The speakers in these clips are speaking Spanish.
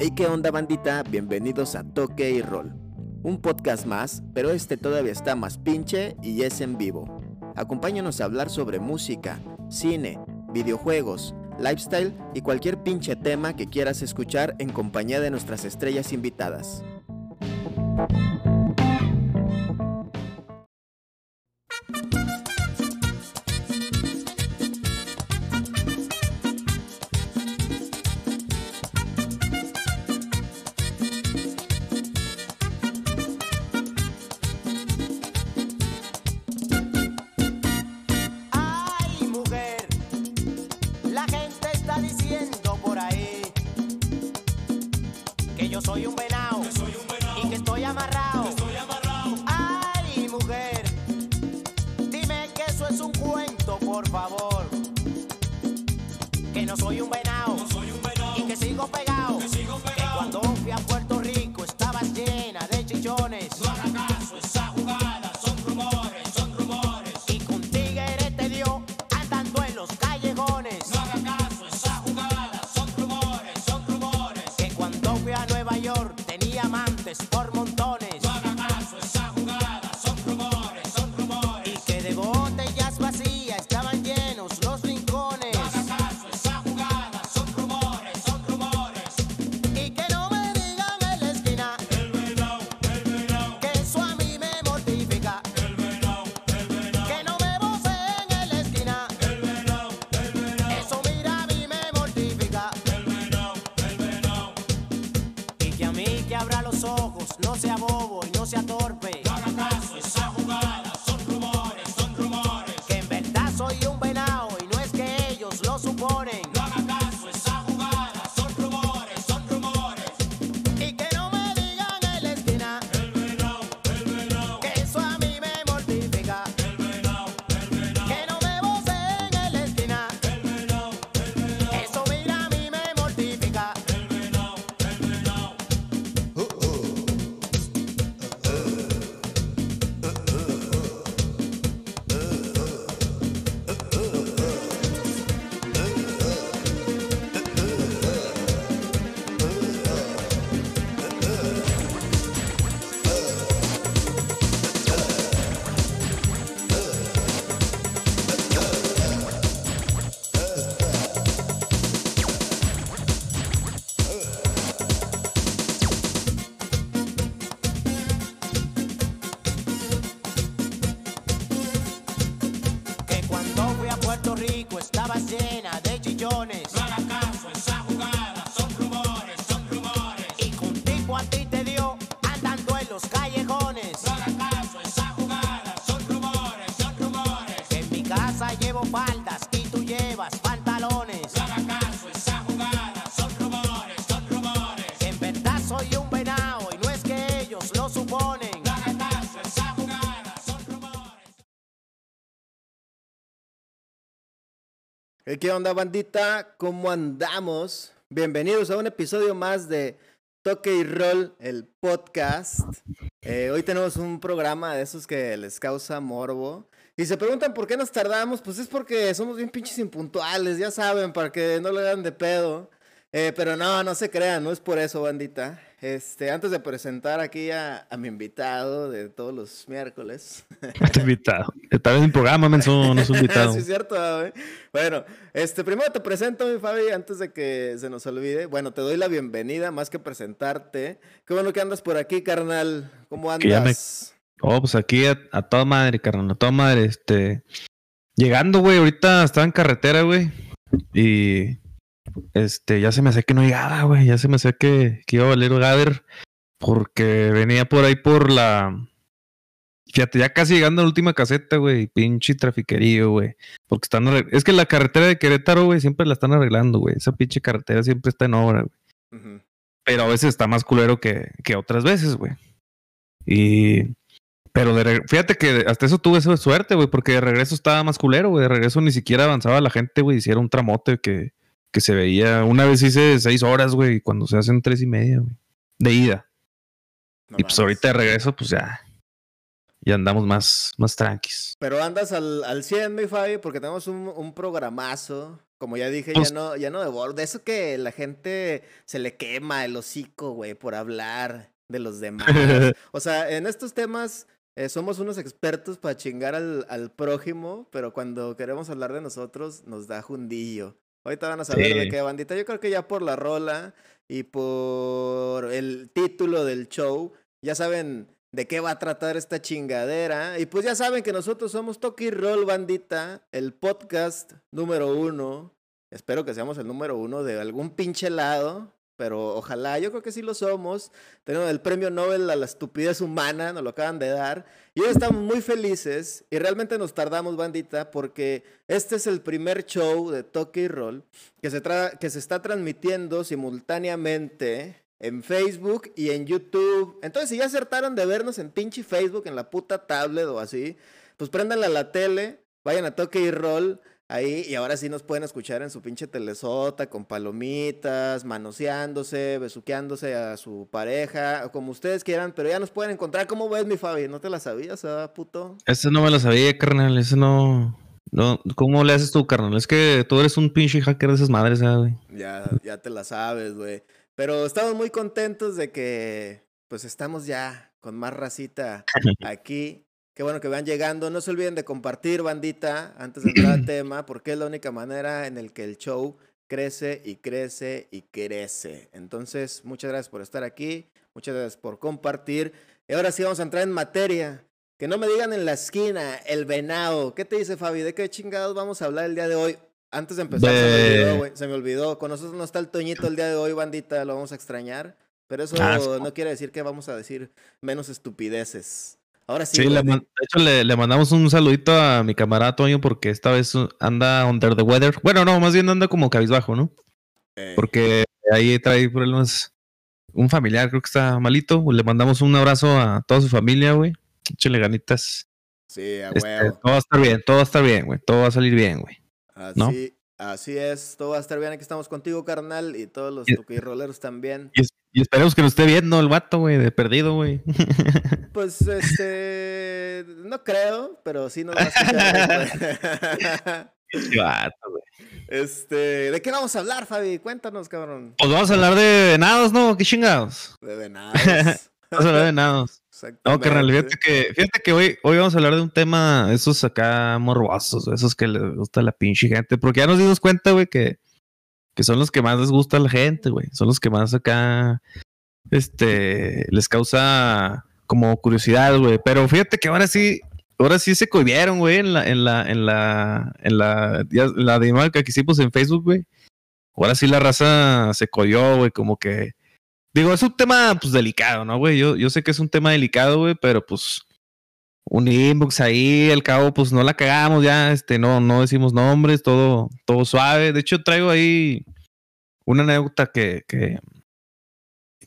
Hey, ¿qué onda bandita? Bienvenidos a Toque y Roll. Un podcast más, pero este todavía está más pinche y es en vivo. Acompáñanos a hablar sobre música, cine, videojuegos, lifestyle y cualquier pinche tema que quieras escuchar en compañía de nuestras estrellas invitadas. ¿Qué onda bandita? ¿Cómo andamos? Bienvenidos a un episodio más de Toque y Roll, el podcast. Eh, hoy tenemos un programa de esos que les causa morbo. Y se preguntan por qué nos tardamos, pues es porque somos bien pinches impuntuales, ya saben, para que no le hagan de pedo. Eh, pero no, no se crean, no es por eso, bandita. Este, antes de presentar aquí a, a mi invitado de todos los miércoles. Está invitado. Está en el programa, menso, no es invitado. sí, es cierto, güey. Bueno, este, primero te presento, mi Fabi, antes de que se nos olvide. Bueno, te doy la bienvenida, más que presentarte. Qué bueno que andas por aquí, carnal. ¿Cómo ya me- andas? Oh, pues aquí a, a toda madre, carnal, a toda madre, este. Llegando, güey, ahorita estaba en carretera, güey. Y. Este, ya se me hacía que no llegaba, güey. Ya se me hacía que, que iba a valer Gader. Porque venía por ahí por la. Fíjate, ya casi llegando a la última caseta, güey. Pinche trafiquerío, güey. Porque están. arreg- Es que la carretera de Querétaro, güey, siempre la están arreglando, güey. Esa pinche carretera siempre está en obra, güey. Pero a veces está más culero que, que otras veces, güey. Y. Pero de reg- fíjate que hasta eso tuve esa suerte, güey, porque de regreso estaba más culero, güey. De regreso ni siquiera avanzaba la gente, güey. Hiciera un tramote que, que se veía. Una vez hice seis horas, güey, cuando se hacen tres y media, güey. De ida. No y pues ahorita de regreso, pues ya. Ya andamos más, más tranquis. Pero andas al, al 100, mi Fabi, porque tenemos un, un programazo. Como ya dije, Pues- ya no, ya no De eso que la gente se le quema el hocico, güey, por hablar de los demás. O sea, en estos temas eh, somos unos expertos para chingar al, al prójimo, pero cuando queremos hablar de nosotros nos da jundillo. Ahorita van a saber de qué bandita. Yo creo que ya por la rola y por el título del show, ya saben de qué va a tratar esta chingadera. Y pues ya saben que nosotros somos Toki Roll Bandita, el podcast número uno. Espero que seamos el número uno de algún pinche lado. Pero ojalá, yo creo que sí lo somos. Tenemos el premio Nobel a la estupidez humana, nos lo acaban de dar. Y hoy estamos muy felices y realmente nos tardamos, bandita, porque este es el primer show de Toque y Roll que se, que se está transmitiendo simultáneamente en Facebook y en YouTube. Entonces, si ya acertaron de vernos en pinche Facebook, en la puta tablet o así, pues préndanla a la tele, vayan a Toque y Roll ahí y ahora sí nos pueden escuchar en su pinche telesota con palomitas, manoseándose, besuqueándose a su pareja, como ustedes quieran, pero ya nos pueden encontrar. ¿Cómo ves, mi Fabi? ¿No te la sabías, ah, puto? Ese no me lo sabía, carnal. Ese no. No, ¿cómo le haces tú, carnal? Es que tú eres un pinche hacker de esas madres, ¿sabes, güey? Ya, ya te la sabes, güey. Pero estamos muy contentos de que, pues, estamos ya con más racita aquí. Qué bueno que van llegando. No se olviden de compartir, bandita, antes de entrar al tema, porque es la única manera en el que el show crece y crece y crece. Entonces, muchas gracias por estar aquí. Muchas gracias por compartir. Y ahora sí vamos a entrar en materia. Que no me digan en la esquina, el venado. ¿Qué te dice, Fabi? ¿De qué chingados vamos a hablar el día de hoy? Antes de empezar, se me De- olvidó, güey. Se me olvidó. Con nosotros no está el Toñito el día de hoy, bandita. Lo vamos a extrañar. Pero eso Ah, sí. no quiere decir que vamos a decir menos estupideces. Ahora sí, Sí, le man- de hecho le, le mandamos un saludito a mi camarada Toño porque esta vez anda under the weather. Bueno, no, más bien anda como cabizbajo, ¿no? eh, Porque ahí trae problemas. Un familiar creo que está malito. Le mandamos un abrazo a toda su familia, güey. Échale ganitas. sí, a Este, huevo. todo va a estar bien, todo va a estar bien, güey. Todo va a salir bien, güey. Así, ¿no? Así es. Todo va a estar bien. Aquí estamos contigo, carnal. Y todos los tuquirroleros también. Y, es- y esperemos que nos esté viendo el vato, güey, de perdido, güey. Pues, este. No creo, pero sí nos va a escuchar. este. ¿De qué vamos a hablar, Fabi? Cuéntanos, cabrón. Pues vamos a hablar de venados, ¿no? ¿Qué chingados? De venados. Vamos a hablar de venados. No, carnal, fíjate que, fíjate que hoy, hoy vamos a hablar de un tema, esos acá morbosos, esos que les gusta la pinche gente, porque ya nos dimos cuenta, güey, que, que son los que más les gusta a la gente, güey. Son los que más acá, este, les causa como curiosidad, güey. Pero fíjate que ahora sí, ahora sí se cohibieron, güey, en la, en la, en la, en la, ya- la dinámica que hicimos en Facebook, güey. Ahora sí la raza se cohió, güey, como que Digo, es un tema, pues, delicado, ¿no, güey? Yo, yo sé que es un tema delicado, güey, pero pues un inbox ahí, al cabo, pues no la cagamos ya, este, no, no decimos nombres, todo, todo suave. De hecho, traigo ahí una anécdota que, que,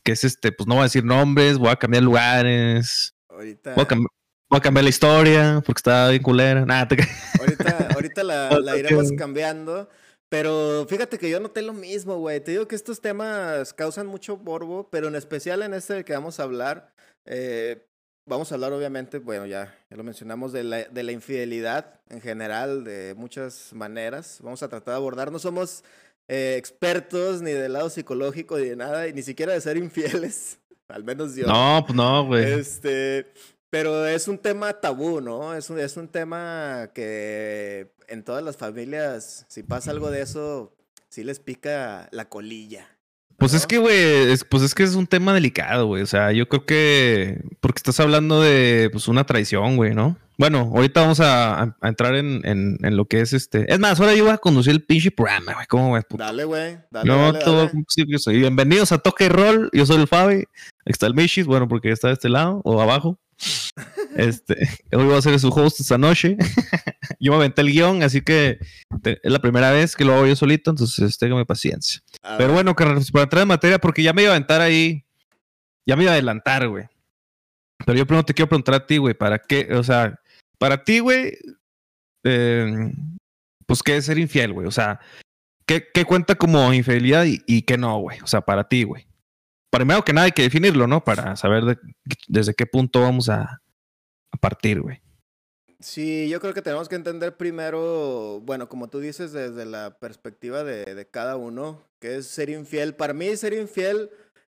que es este, pues no voy a decir nombres, voy a cambiar lugares, Ahorita, voy a, cam- voy a cambiar la historia, porque está bien culera. Nada, te... ahorita, ahorita la, la iremos cambiando. Pero fíjate que yo noté lo mismo, güey. Te digo que estos temas causan mucho morbo, pero en especial en este del que vamos a hablar. eh, vamos a hablar, obviamente, bueno, ya, ya lo mencionamos, de la, de la infidelidad en general, de muchas maneras. Vamos a tratar de abordar. No somos eh, expertos ni del lado psicológico ni de nada, y ni siquiera de ser infieles. Al menos yo. No, pues no, güey. Este, pero es un tema tabú, ¿no? Es un, es un tema que en todas las familias, si pasa algo de eso, sí les pica la colilla. Pues es que, güey, es- pues es que es un tema delicado, güey. O sea, yo creo que porque estás hablando de pues una traición, güey, ¿no? Bueno, ahorita vamos a, entrar en, en- en lo que es este. Es más, ahora yo voy a conducir el pinche programa, güey. ¿Cómo ves, puto? Dale, güey. Dale, No, dale, todo dale. soy. Bienvenidos a Toque y Roll. Yo soy el Fabi. Aquí está el Michis, bueno, porque está de este lado o abajo. Este, hoy voy a ser su host esta noche. yo me aventé el guion, así que te- es la primera vez que lo hago yo solito, entonces téngame paciencia. A Pero ver, bueno, carnal, pues, para entrar en materia, porque ya me iba a aventar ahí. Ya me iba a adelantar, güey. Pero yo primero te quiero preguntar a ti, güey, ¿para qué? O sea, para ti, güey, eh, pues, ¿qué es ser infiel, güey? O sea, ¿qué, qué cuenta como infidelidad y, y qué no, güey? O sea, para ti, güey. Primero que nada hay que definirlo, ¿no? Para saber de- desde qué punto vamos a, partir, güey. Sí, yo creo que tenemos que entender primero, bueno, como tú dices, desde la perspectiva de, cada uno, que es ser infiel. Para mí, ser infiel,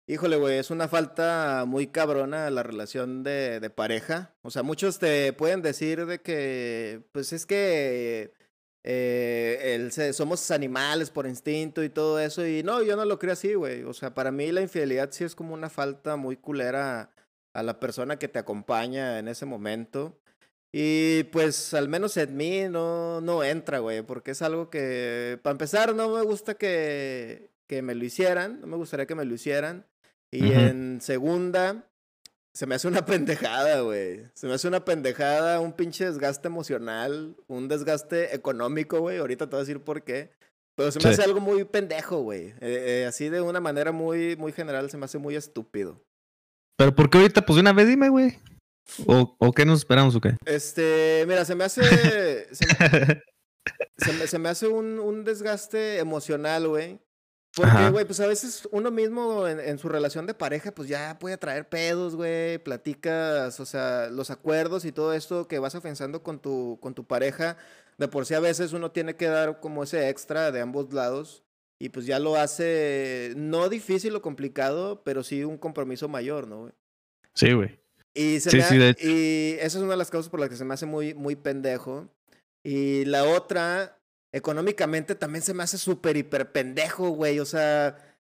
híjole, güey, es una falta muy cabrona a la relación de pareja. O sea, muchos te pueden decir de que, pues es que eh, se- somos animales por instinto y todo eso. Y no, yo no lo creo así, güey. O sea, para mí la infidelidad sí es como una falta muy culera a la persona que te acompaña en ese momento. Y pues al menos en mí no, no entra, güey, porque es algo que, para empezar, no me gusta que, que me lo hicieran, no me gustaría que me lo hicieran. Y en segunda, se me hace una pendejada, güey. Se me hace una pendejada, un pinche desgaste emocional, un desgaste económico, güey. Ahorita te voy a decir por qué. Pero se me Sí. hace algo muy pendejo, güey. Eh, eh, así de una manera muy, muy general se me hace muy estúpido. Pero ¿por qué ahorita? Pues de una vez dime, güey. ¿O, ¿O qué nos esperamos o qué? Este, mira, se me hace. se, me, se me- se me hace un, un desgaste emocional, güey. Porque, güey, pues a veces uno mismo en, en su relación de pareja, pues ya puede traer pedos, güey. Platicas, o sea, los acuerdos y todo esto que vas afianzando con tu, con tu pareja. De por sí a veces uno tiene que dar como ese extra de ambos lados. Y pues ya lo hace, no difícil o complicado, pero sí un compromiso mayor, ¿no, güey? Sí, güey. Y, se Sí, me sí, ha- y esa es una de las causas por las que se me hace muy, muy pendejo. Y la otra, económicamente también se me hace súper hiper pendejo, güey. O sea,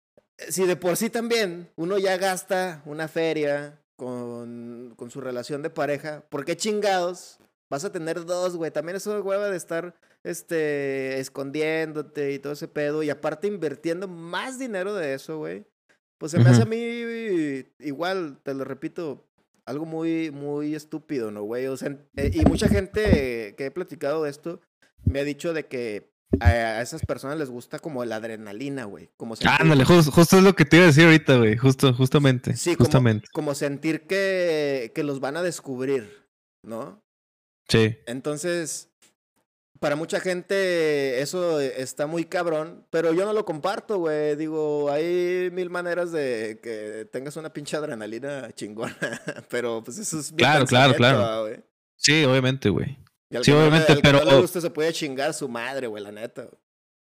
si de por sí también uno ya gasta una feria con, con su relación de pareja, ¿por qué chingados vas a tener dos, güey? También eso de hueva de estar este, escondiéndote y todo ese pedo. Y aparte invirtiendo más dinero de eso, güey. Pues se me hace a mí igual, te lo repito, algo muy, muy estúpido, ¿no, güey? O sea, eh, y mucha gente que he platicado de esto me ha dicho de que a, esas personas les gusta como la adrenalina, güey. Como sentir, Ándale, justo, justo es lo que te iba a decir ahorita, güey. Justo, justamente. sí, justamente. como sentir que, que los van a descubrir, ¿no? Sí. Entonces, para mucha gente eso está muy cabrón, pero yo no lo comparto, güey. Digo, hay mil maneras de que tengas una pinche adrenalina chingona, pero pues eso es mi Claro, claro, claro. Sí, obviamente, güey. Y al Sí, que no le- obviamente, al que no le guste se puede chingar su madre, güey, la neta. güey.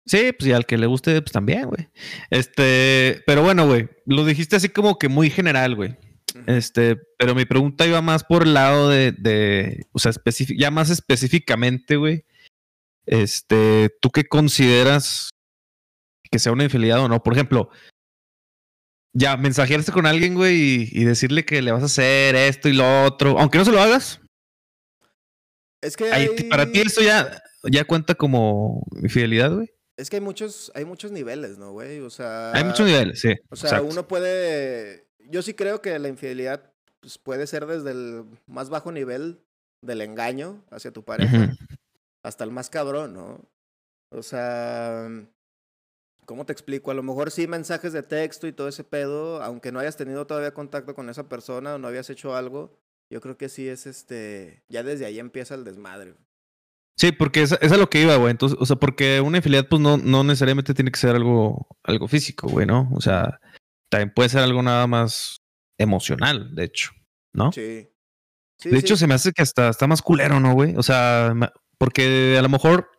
Sí, pues y al que le guste, pues también, güey. Este, pero bueno, güey, lo dijiste así como que muy general, güey. Este, pero mi pregunta iba más por el lado de, de o sea, ya más específicamente, güey. Este, ¿tú qué consideras que sea una infidelidad o no? Por ejemplo, ya mensajearse con alguien, güey, y, y decirle que le vas a hacer esto y lo otro, aunque no se lo hagas. Es que ahí- hay, para ti eso ya, ya cuenta como infidelidad, güey. es que hay muchos, hay muchos niveles, ¿no, güey? O sea, Hay muchos niveles, sí. O sea, exacto. uno puede. Yo sí creo que la infidelidad pues, puede ser desde el más bajo nivel del engaño hacia tu pareja hasta el más cabrón, ¿no? O sea, ¿cómo te explico? A lo mejor sí mensajes de texto y todo ese pedo, aunque no hayas tenido todavía contacto con esa persona o no habías hecho algo, yo creo que sí es este. Ya desde ahí empieza el desmadre. Sí, porque esa es lo que iba, güey. Entonces, o sea, porque una infidelidad, pues no, no necesariamente tiene que ser algo, algo físico, güey, ¿no? O sea, también puede ser algo nada más emocional, de hecho, ¿no? Sí. Sí, de sí. hecho, se me hace que hasta está más culero, ¿no, güey? O sea, porque a lo mejor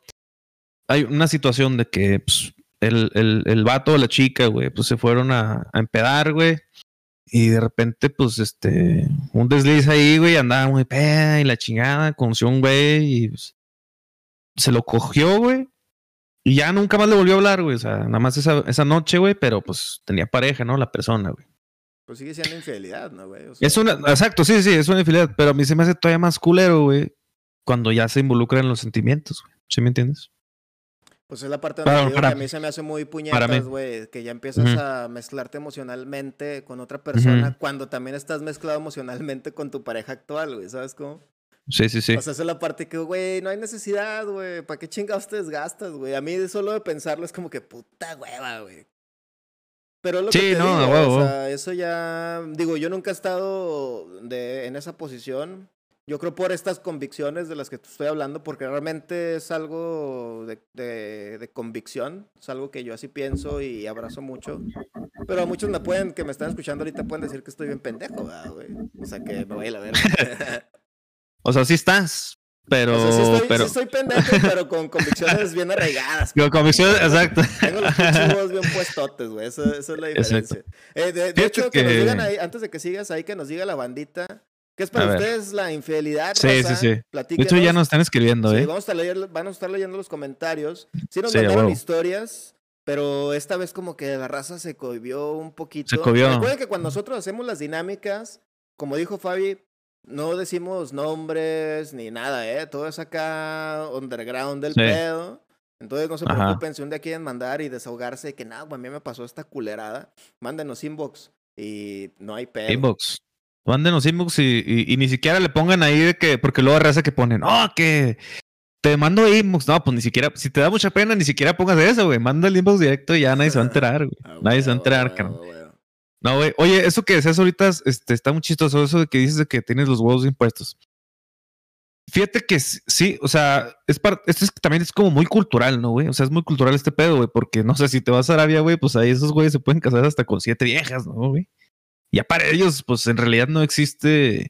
hay una situación de que pues, el, el, el vato o la chica, güey, pues se fueron a, a empedar, güey. Y de repente, pues, este, un desliz ahí, güey, andaba muy peda y la chingada, conoció un güey y pues, se lo cogió, güey. Y ya nunca más le volvió a hablar, güey. O sea, nada más esa, esa noche, güey, pero pues tenía pareja, ¿no? La persona, güey. Pues sigue siendo infidelidad, ¿no, güey? O sea, Es una, exacto, sí, sí, es una infidelidad, pero a mí se me hace todavía más culero, güey, cuando ya se involucran los sentimientos, güey. ¿Sí me entiendes? Pues es la parte donde Para- para- que a mí se me hace muy puñetas, güey, que ya empiezas a mezclarte emocionalmente con otra persona cuando también estás mezclado emocionalmente con tu pareja actual, güey, ¿sabes cómo? Sí, sí, sí. O sea, esa es la parte que, güey, no hay necesidad, güey, ¿para qué chingados te desgastas, güey? A mí solo de pensarlo es como que puta hueva, güey. Pero es lo Sí, que te no, digo, o sea, eso ya, digo, yo nunca he estado de, en esa posición. Yo creo por estas convicciones de las que te estoy hablando, porque realmente es algo de, de, de convicción, es algo que yo así pienso y abrazo mucho. Pero a muchos me pueden, que me están escuchando ahorita, pueden decir que estoy bien pendejo, ¿verdad, güey. O sea, que me voy a la verga. O sea, sí estás, pero. O sea, sí estoy, pero sí estoy pendejo, pero con convicciones bien arraigadas. con convicciones, exacto. Tengo los huevos bien puestotes, güey. Esa, esa es la diferencia. Eh, de, hecho, que... nos que- digan ahí, antes de que sigas ahí, que nos diga la bandita. ¿Qué es para A ver. ustedes la infidelidad? Sí, raza? sí, sí. De Platíquenos. hecho, ya nos están escribiendo, Sí, ¿eh? vamos a leyendo, van a estar leyendo los comentarios. Sí nos Sí, mandaron huevo. historias, pero esta vez como que la raza se cohibió un poquito. Se cohibió. Recuerden que cuando nosotros hacemos las dinámicas, como dijo Fabi, no decimos nombres ni nada, ¿eh? Todo es acá underground del Sí. pedo. Entonces no se Ajá. preocupen si un día quieren mandar y desahogarse que nada, a mí me pasó esta culerada. Mándenos inbox y no hay pedo. Inbox. Mándenos inbox y, y- y ni siquiera le pongan ahí de que, porque luego raza que ponen, oh, que te mando inbox. No, pues ni siquiera, si te da mucha pena, ni siquiera pongas eso, güey. Manda el inbox directo y ya nadie se va a enterar, güey. Ah, Nadie se va a enterar, carnal. No, güey. Oye, eso que decías ahorita este, está muy chistoso, eso de que dices de que tienes los huevos impuestos. Fíjate que sí, o sea, es par- esto es, también es como muy cultural, ¿no, güey? O sea, es muy cultural este pedo, güey, porque no sé, si te vas a Arabia, güey, pues ahí esos güeyes se pueden casar hasta con siete viejas, ¿no, güey? Ya para ellos, pues en realidad no existe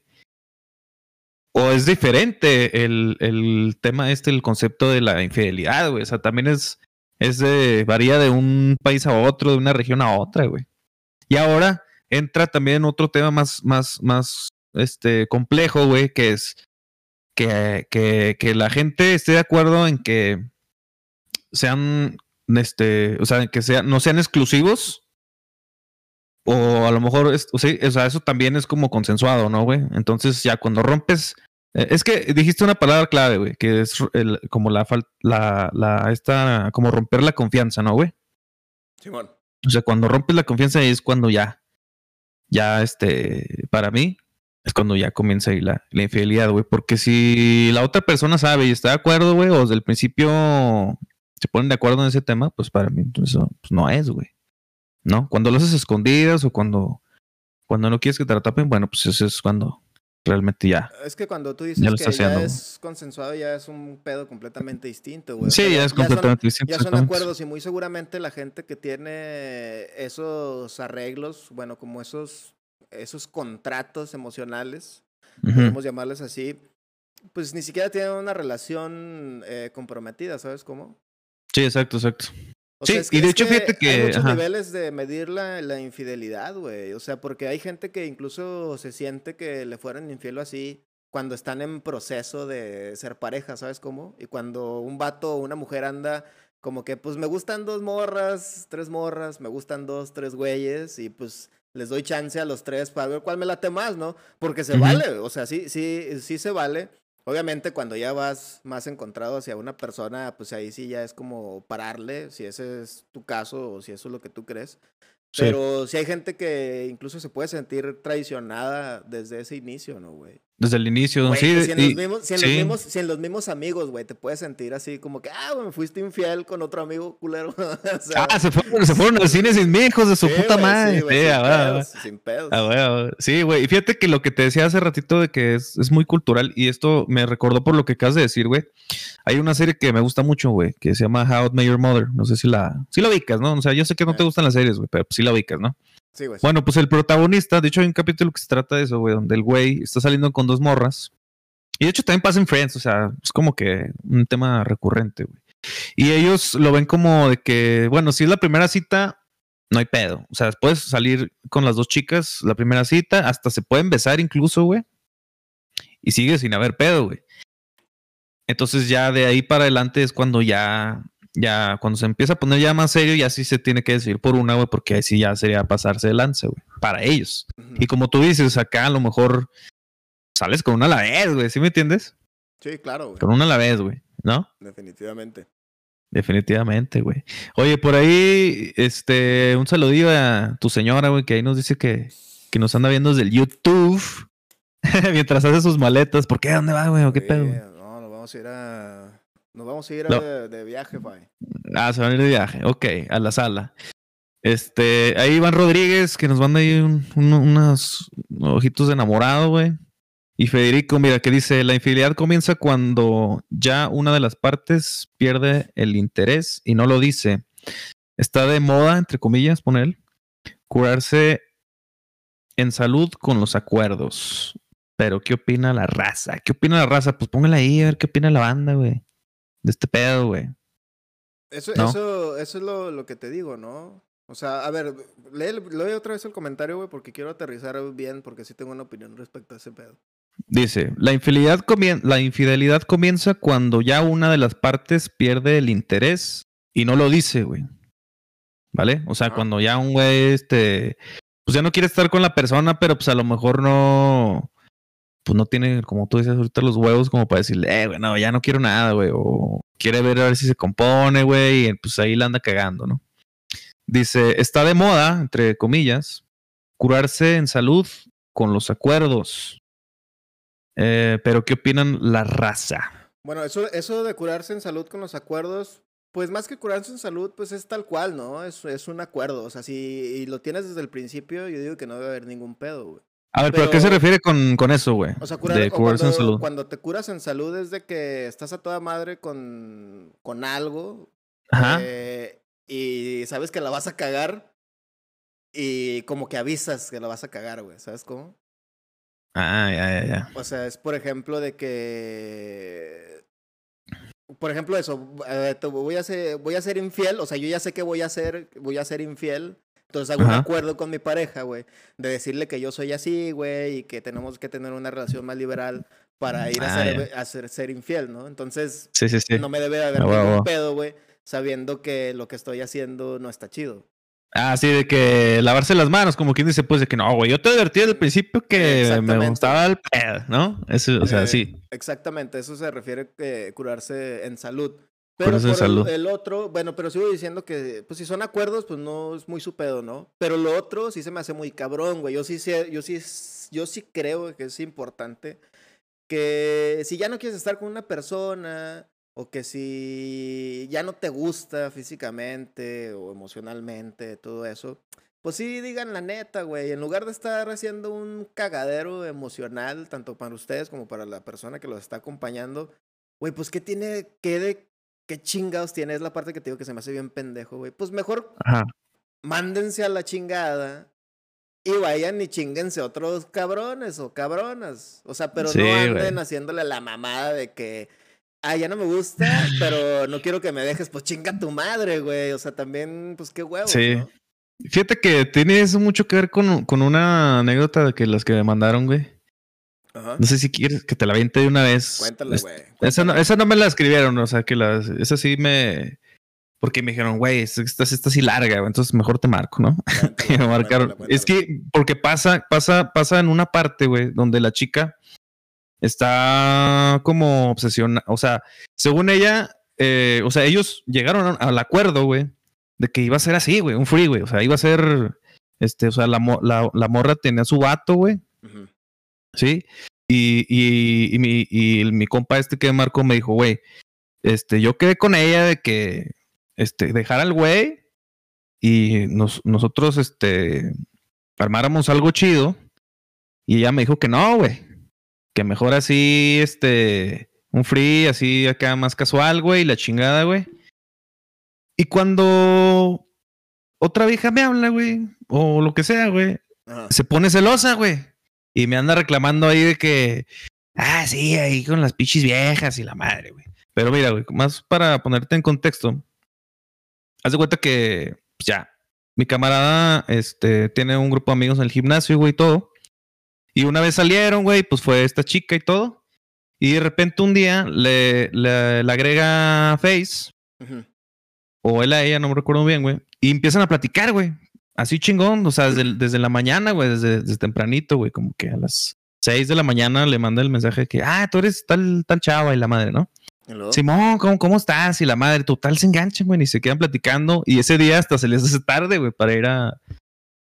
o es diferente el, el tema este, el concepto de la infidelidad, güey. O sea, también es, es de, varía de un país a otro, de una región a otra, güey. Y ahora entra también otro tema más, más, más, este, complejo, güey, que es que, que, que la gente esté de acuerdo en que sean, este, o sea, que sean, no sean exclusivos. O a lo mejor, es, o sea, o sea, eso también es como consensuado, ¿no, güey? Entonces ya cuando rompes, eh, es que dijiste una palabra clave, güey, que es el- como la falta, la, la, esta, como romper la confianza, ¿no, güey? Simón. O sea, cuando rompes la confianza es cuando ya, ya, este, para mí, es cuando ya comienza ahí la, la infidelidad, güey. Porque si la otra persona sabe y está de acuerdo, güey, o desde el principio se ponen de acuerdo en ese tema, pues para mí eso pues, no es, güey. ¿No? Cuando lo haces escondidas o cuando, cuando no quieres que te la tapen, bueno, pues eso es cuando realmente ya. Es que cuando tú dices Ya lo que ya es consensuado, ya es un pedo completamente distinto, güey. Sí, ya es son- completamente distinto. Ya son acuerdos y muy seguramente la gente que tiene esos arreglos, bueno, como esos, esos contratos emocionales, podemos llamarles así, pues ni siquiera tienen una relación eh, comprometida, ¿sabes cómo? Sí, exacto, exacto. O Sí, es y de es hecho, fíjate que- Hay muchos ajá. niveles de medir la, la infidelidad, güey. O sea, porque hay gente que incluso se siente que le fueron infiel o así cuando están en proceso de ser pareja, ¿sabes cómo? Y cuando un vato o una mujer anda como que, pues me gustan dos morras, tres morras, me gustan dos, tres güeyes, y pues les doy chance a los tres para ver cuál me late más, ¿no? Porque se vale, o sea, sí, sí, sí se vale. Obviamente cuando ya vas más encontrado hacia una persona, pues ahí sí ya es como pararle, si ese es tu caso o si eso es lo que tú crees. Pero sí hay gente que incluso se puede sentir traicionada desde ese inicio, ¿no, güey? Desde el inicio, Güey, sí. si, en y- los mismos, si, en los sí. mismos, si en los mismos amigos, güey, te puedes sentir así como que, ah, me fuiste infiel con otro amigo culero. O sea, Ah, se fueron, se fueron al cine sin mí, hijos de su sí, puta güey, madre. Sí, güey, Sí, sin, ah, sin pedos. Sí, güey. Y fíjate que lo que te decía hace ratito de que es, es muy cultural y esto me recordó por lo que acabas de decir, güey. Hay una serie que me gusta mucho, güey, que se llama How Met Your Mother. No sé si la, si la ubicas, ¿no? O sea, yo sé que no te Eh. gustan las series, güey, pero sí la ubicas, ¿no? Bueno, pues el protagonista, de hecho hay un capítulo que se trata de eso, güey, donde el güey está saliendo con dos morras. Y de hecho también pasa en Friends, o sea, es como que un tema recurrente, güey. Y ellos lo ven como de que, bueno, si es la primera cita, no hay pedo. O sea, puedes salir con las dos chicas la primera cita, hasta se pueden besar incluso, güey. Y sigue sin haber pedo, güey. Entonces ya de ahí para adelante es cuando ya, ya, cuando se empieza a poner ya más serio, ya sí se tiene que decidir por una, güey, porque ahí sí ya sería pasarse de lanza, güey, para ellos. Y como tú dices, acá a lo mejor sales con una a la vez, güey, ¿sí me entiendes? Sí, claro, güey. Con una a la vez, güey, ¿no? Definitivamente. Definitivamente, güey. Oye, por ahí, este, un saludillo a tu señora, güey, que ahí nos dice que, que nos anda viendo desde el YouTube mientras hace sus maletas. ¿Por qué? ¿Dónde va, güey? ¿O qué pedo? No, nos vamos a ir a. Nos vamos a ir No. de, de viaje, güey. Ah, se van a ir de viaje. Ok, a la sala. Este, ahí Iván Rodríguez, que nos manda ahí un- un- unos ojitos de enamorado, güey. Y Federico, mira, que dice, la infidelidad comienza cuando ya una de las partes pierde el interés y no lo dice. Está de moda, entre comillas, pone él, curarse en salud con los acuerdos. pero ¿qué opina la raza? ¿Qué opina la raza? Pues póngala ahí a ver qué opina la banda, güey. De este pedo, güey. Eso, ¿No? eso, eso es lo, lo que te digo, ¿no? O sea, a ver, lee, lee otra vez el comentario, güey, porque quiero aterrizar bien, porque sí tengo una opinión respecto a ese pedo. Dice, la infidelidad, comien- la infidelidad comienza cuando ya una de las partes pierde el interés y no lo dice, güey. ¿Vale? O sea, cuando ya un güey, este, pues ya no quiere estar con la persona, pero pues a lo mejor no, pues no tiene, como tú dices ahorita, los huevos como para decirle, eh, güey, no, ya no quiero nada, güey. O quiere ver a ver si se compone, güey, y pues ahí la anda cagando, ¿no? Dice, está de moda, entre comillas, curarse en salud con los acuerdos. Eh, pero ¿qué opinan la raza? Bueno, eso, eso de curarse en salud con los acuerdos, pues más que curarse en salud, pues es tal cual, ¿no? Es, es un acuerdo. O sea, si lo tienes desde el principio, yo digo que no debe haber ningún pedo, güey. A ver, ¿pero, Pero- qué se refiere con, con eso, güey? O sea, curar, de o curarse en cuando, salud. cuando te curas en salud es de que estás a toda madre con, con algo Ajá. eh, y sabes que la vas a cagar y como que avisas que la vas a cagar, güey, ¿sabes cómo? Ah, ya, ya, ya. O sea, es por ejemplo de que. Por ejemplo, eso, eh, te voy a ser, voy a ser infiel, o sea, yo ya sé que voy a ser, voy a ser infiel, entonces hago un acuerdo con mi pareja, güey, de decirle que yo soy así, güey, y que tenemos que tener una relación más liberal para ir a, Ah, ser, a ser, ser infiel, ¿no? Entonces, Sí, sí, sí. no me debe de haber huevo, ningún pedo, güey, sabiendo que lo que estoy haciendo no está chido. Ah, sí, de que lavarse las manos, como quien dice, pues de que no, güey, yo te advertí desde el principio que me gustaba el pedo, ¿no? Eso, o sea, Eh, sí. Exactamente, eso se refiere a curarse en salud. Pero por el- salud. El, otro, bueno, pero sigo diciendo que, pues si son acuerdos, pues no es muy su pedo, ¿no? Pero lo otro sí se me hace muy cabrón, güey. Yo sí, yo sí, yo sí creo que es importante que si ya no quieres estar con una persona o que si ya no te gusta físicamente o emocionalmente, todo eso, pues sí digan la neta, güey. En lugar de estar haciendo un cagadero emocional, tanto para ustedes como para la persona que los está acompañando, güey, pues qué tiene, qué de, qué chingados tiene, es la parte que te digo que se me hace bien pendejo, güey. Pues mejor Ajá. mándense a la chingada y vayan y chinguense otros cabrones o cabronas. O sea, pero Sí, no anden haciéndole la mamada de que, ah, ya no me gusta, pero no quiero que me dejes, pues chinga tu madre, güey. O sea, también, pues qué huevos, Sí. ¿no? Fíjate que tiene eso mucho que ver con, con una anécdota de que las que me mandaron, güey. Ajá. No sé si quieres que te la viente de una vez. Cuéntale, Es- güey. Esa no, esa no me la escribieron, o sea que las, esa sí me. Porque me dijeron, güey, esta, esta sí está así larga, güey, entonces mejor te marco, ¿no? Cuéntale, me marcaron. cuéntale, Es que, porque pasa, pasa, pasa en una parte, güey, donde la chica está como obsesionada. O sea, según ella, eh, o sea, ellos llegaron al acuerdo, güey, de que iba a ser así, güey, un free, güey. O sea, iba a ser, este, o sea, la, la, la morra tenía su vato, güey, Ujú. ¿Sí? Y, y, y mi, y mi compa este que marcó me dijo, güey, este, yo quedé con ella de que, este, dejar al güey y nos, nosotros, este, armáramos algo chido. Y ella me dijo que no, güey. Que mejor así, este, un free, así acá más casual, güey, la chingada, güey. Y cuando otra vieja me habla, güey, o lo que sea, güey, se pone celosa, güey. Y me anda reclamando ahí de que, ah, sí, ahí con las pichis viejas y la madre, güey. Pero mira, güey, más para ponerte en contexto, haz de cuenta que, pues ya, mi camarada, este, tiene un grupo de amigos en el gimnasio, güey, y todo. Y una vez salieron, güey, pues fue esta chica y todo. Y de repente un día le, le, le agrega Face, o él a ella, no me recuerdo bien, güey. Y empiezan a platicar, güey. Así chingón, o sea, desde, desde la mañana, güey, desde, desde tempranito, güey, como que a las 6 de la mañana le manda el mensaje de que, ah, tú eres tal, tal chava y la madre, ¿no? Simón, ¿cómo, ¿cómo estás? Y la madre, total, se enganchan, güey, y se quedan platicando. Y ese día hasta se les hace tarde, güey, para ir a,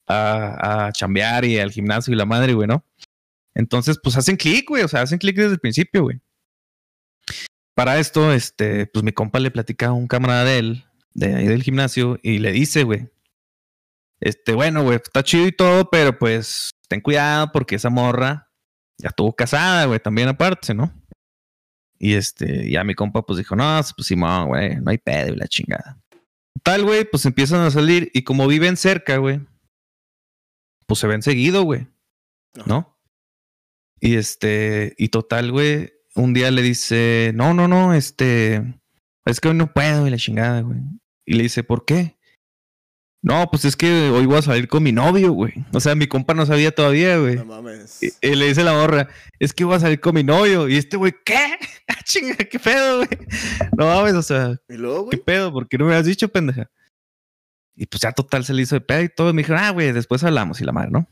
a, a chambear y al gimnasio y la madre, güey, ¿no? Entonces, pues hacen clic, güey, o sea, hacen clic desde el principio, güey. Para esto, este, pues mi compa le platica a un camarada de él, de ahí del gimnasio, y le dice, güey, este, bueno, güey, está chido y todo, pero pues ten cuidado porque esa morra ya estuvo casada, güey, también aparte, ¿no? Y este, ya mi compa pues dijo, no, pues Simón, güey, no hay pedo y la chingada. Tal, güey, pues empiezan a salir y como viven cerca, güey, pues se ven seguido, güey, ¿no? Y este, y total, güey, un día le dice, no, no, no, este, es que hoy no puedo y la chingada, güey. Y le dice, ¿por qué? No, pues es que hoy voy a salir con mi novio, güey. O sea, mi compa no sabía todavía, güey. No mames. Y, y le dice la morra, es que voy a salir con mi novio. Y este güey, ¿qué? Ah, chinga, ¿qué pedo, güey? No mames, o sea, ¿Y luego, ¿qué pedo? ¿Por qué no me has dicho, pendeja? Y pues ya total se le hizo de pedo y todo. Y me dijeron, ah, güey, después hablamos y la madre, ¿no?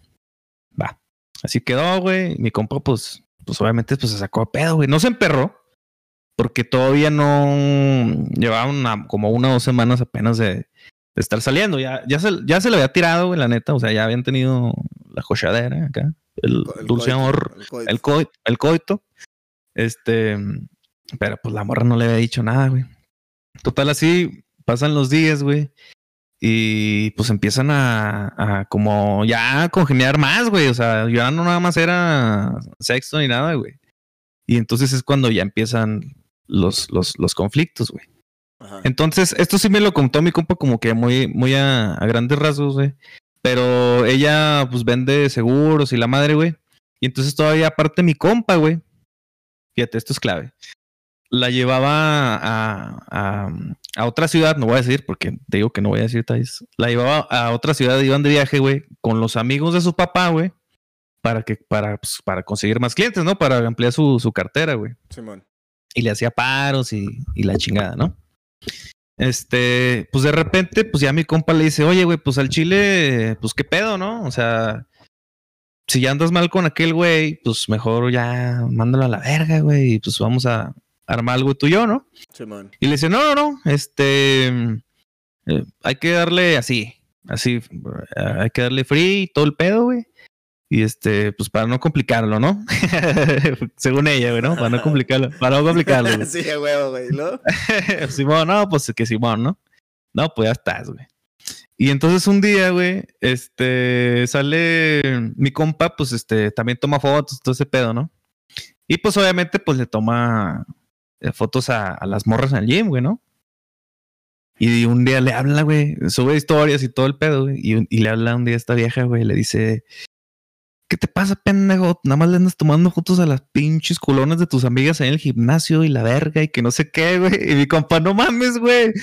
Va. Así quedó, güey. Mi compa, pues, pues obviamente, pues se sacó de pedo, güey. No se emperró. Porque todavía no llevaba una, como una o dos semanas apenas de, de estar saliendo. Ya, ya, se, ya se le había tirado, güey, la neta. O sea, ya habían tenido la jochadera acá. El, El dulce coito, amor, el coito. el, coi- el coito. Este, pero pues la morra no le había dicho nada, güey. Total, así pasan los días, güey. Y pues empiezan a, a como ya congeniar más, güey. O sea, ya no nada más era sexo ni nada, güey. Y entonces es cuando ya empiezan los, los, los conflictos, güey. Ajá. Entonces, esto sí me lo contó mi compa como que muy, muy a, a grandes rasgos, güey. Pero ella, pues, vende seguros y la madre, güey. Y entonces todavía aparte mi compa, güey. Fíjate, esto es clave. La llevaba a, a, a otra ciudad, no voy a decir porque te digo que no voy a decir detalles. La llevaba a otra ciudad, iban de viaje, güey, con los amigos de su papá, güey. Para que, para, pues, para conseguir más clientes, ¿no? Para ampliar su, su cartera, güey Simón. y le hacía paros y, y la chingada, ¿no? Este, pues de repente, pues ya mi compa le dice, oye, güey, pues al chile, pues qué pedo, ¿no? O sea, si ya andas mal con aquel güey, pues mejor ya mándalo a la verga, güey, y pues vamos a armar algo tú y yo, ¿no? Y le dice, no, no, no, este, eh, hay que darle así, así, eh, hay que darle free y todo el pedo, güey. Y este, pues para no complicarlo, ¿no? Según ella, güey, ¿no? Para no complicarlo, para no complicarlo. güey. sí, huevo, güey. ¿Y luego? Simón, no, pues que Simón, ¿no? No, pues ya estás, güey. Y entonces un día, güey, este, sale mi compa, pues este, también toma fotos, todo ese pedo, ¿no? Y pues obviamente, pues le toma eh, fotos a, a las morras en el gym, güey, ¿no? Y un día le habla, güey, sube historias y todo el pedo, güey. Y, y le habla un día a esta vieja, güey, le dice, ¿qué te pasa, pendejo? Nada más le andas tomando fotos a las pinches culones de tus amigas en el gimnasio y la verga y que no sé qué, güey. Y mi compa, no mames, güey.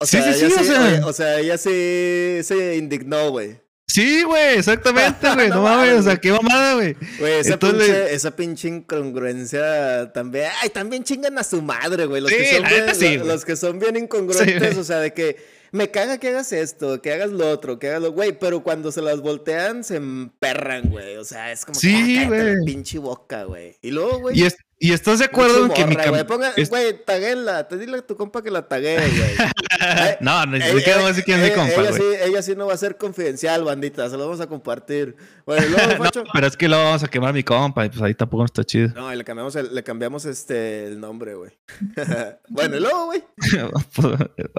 O Sí, sea, sí, sí, o sea- oye, o sea, ella sí se indignó, güey. Sí, güey, exactamente, güey. No no mames, o sea, qué mamada, güey. Güey, esa, Entonces- pinche, esa pinche incongruencia también. Ay, también chingan a su madre, güey. Los, Sí, que son la bien, neta sí, lo- güey. los que son bien incongruentes, o sea, de que me caga que hagas esto, que hagas lo otro, que hagas lo. Güey, pero cuando se las voltean, se emperran, güey. O sea, es como Sí, que ah, güey. pinche boca, güey. Y luego, güey. Y, es- y estás de acuerdo en que mi morra, güey. es- güey, taguela. Te dile a tu compa que la taguee, güey. Eh, No, no, ni Ella- siquiera voy a decir quién es mi ella- compa, ella güey. sí, ella sí no va a ser confidencial, bandita. Se lo vamos a compartir. Bueno, luego, No, pero es que luego vamos a quemar a mi compa y pues ahí tampoco no está chido. No, y le cambiamos el, le cambiamos este el nombre, güey. bueno, y luego, güey.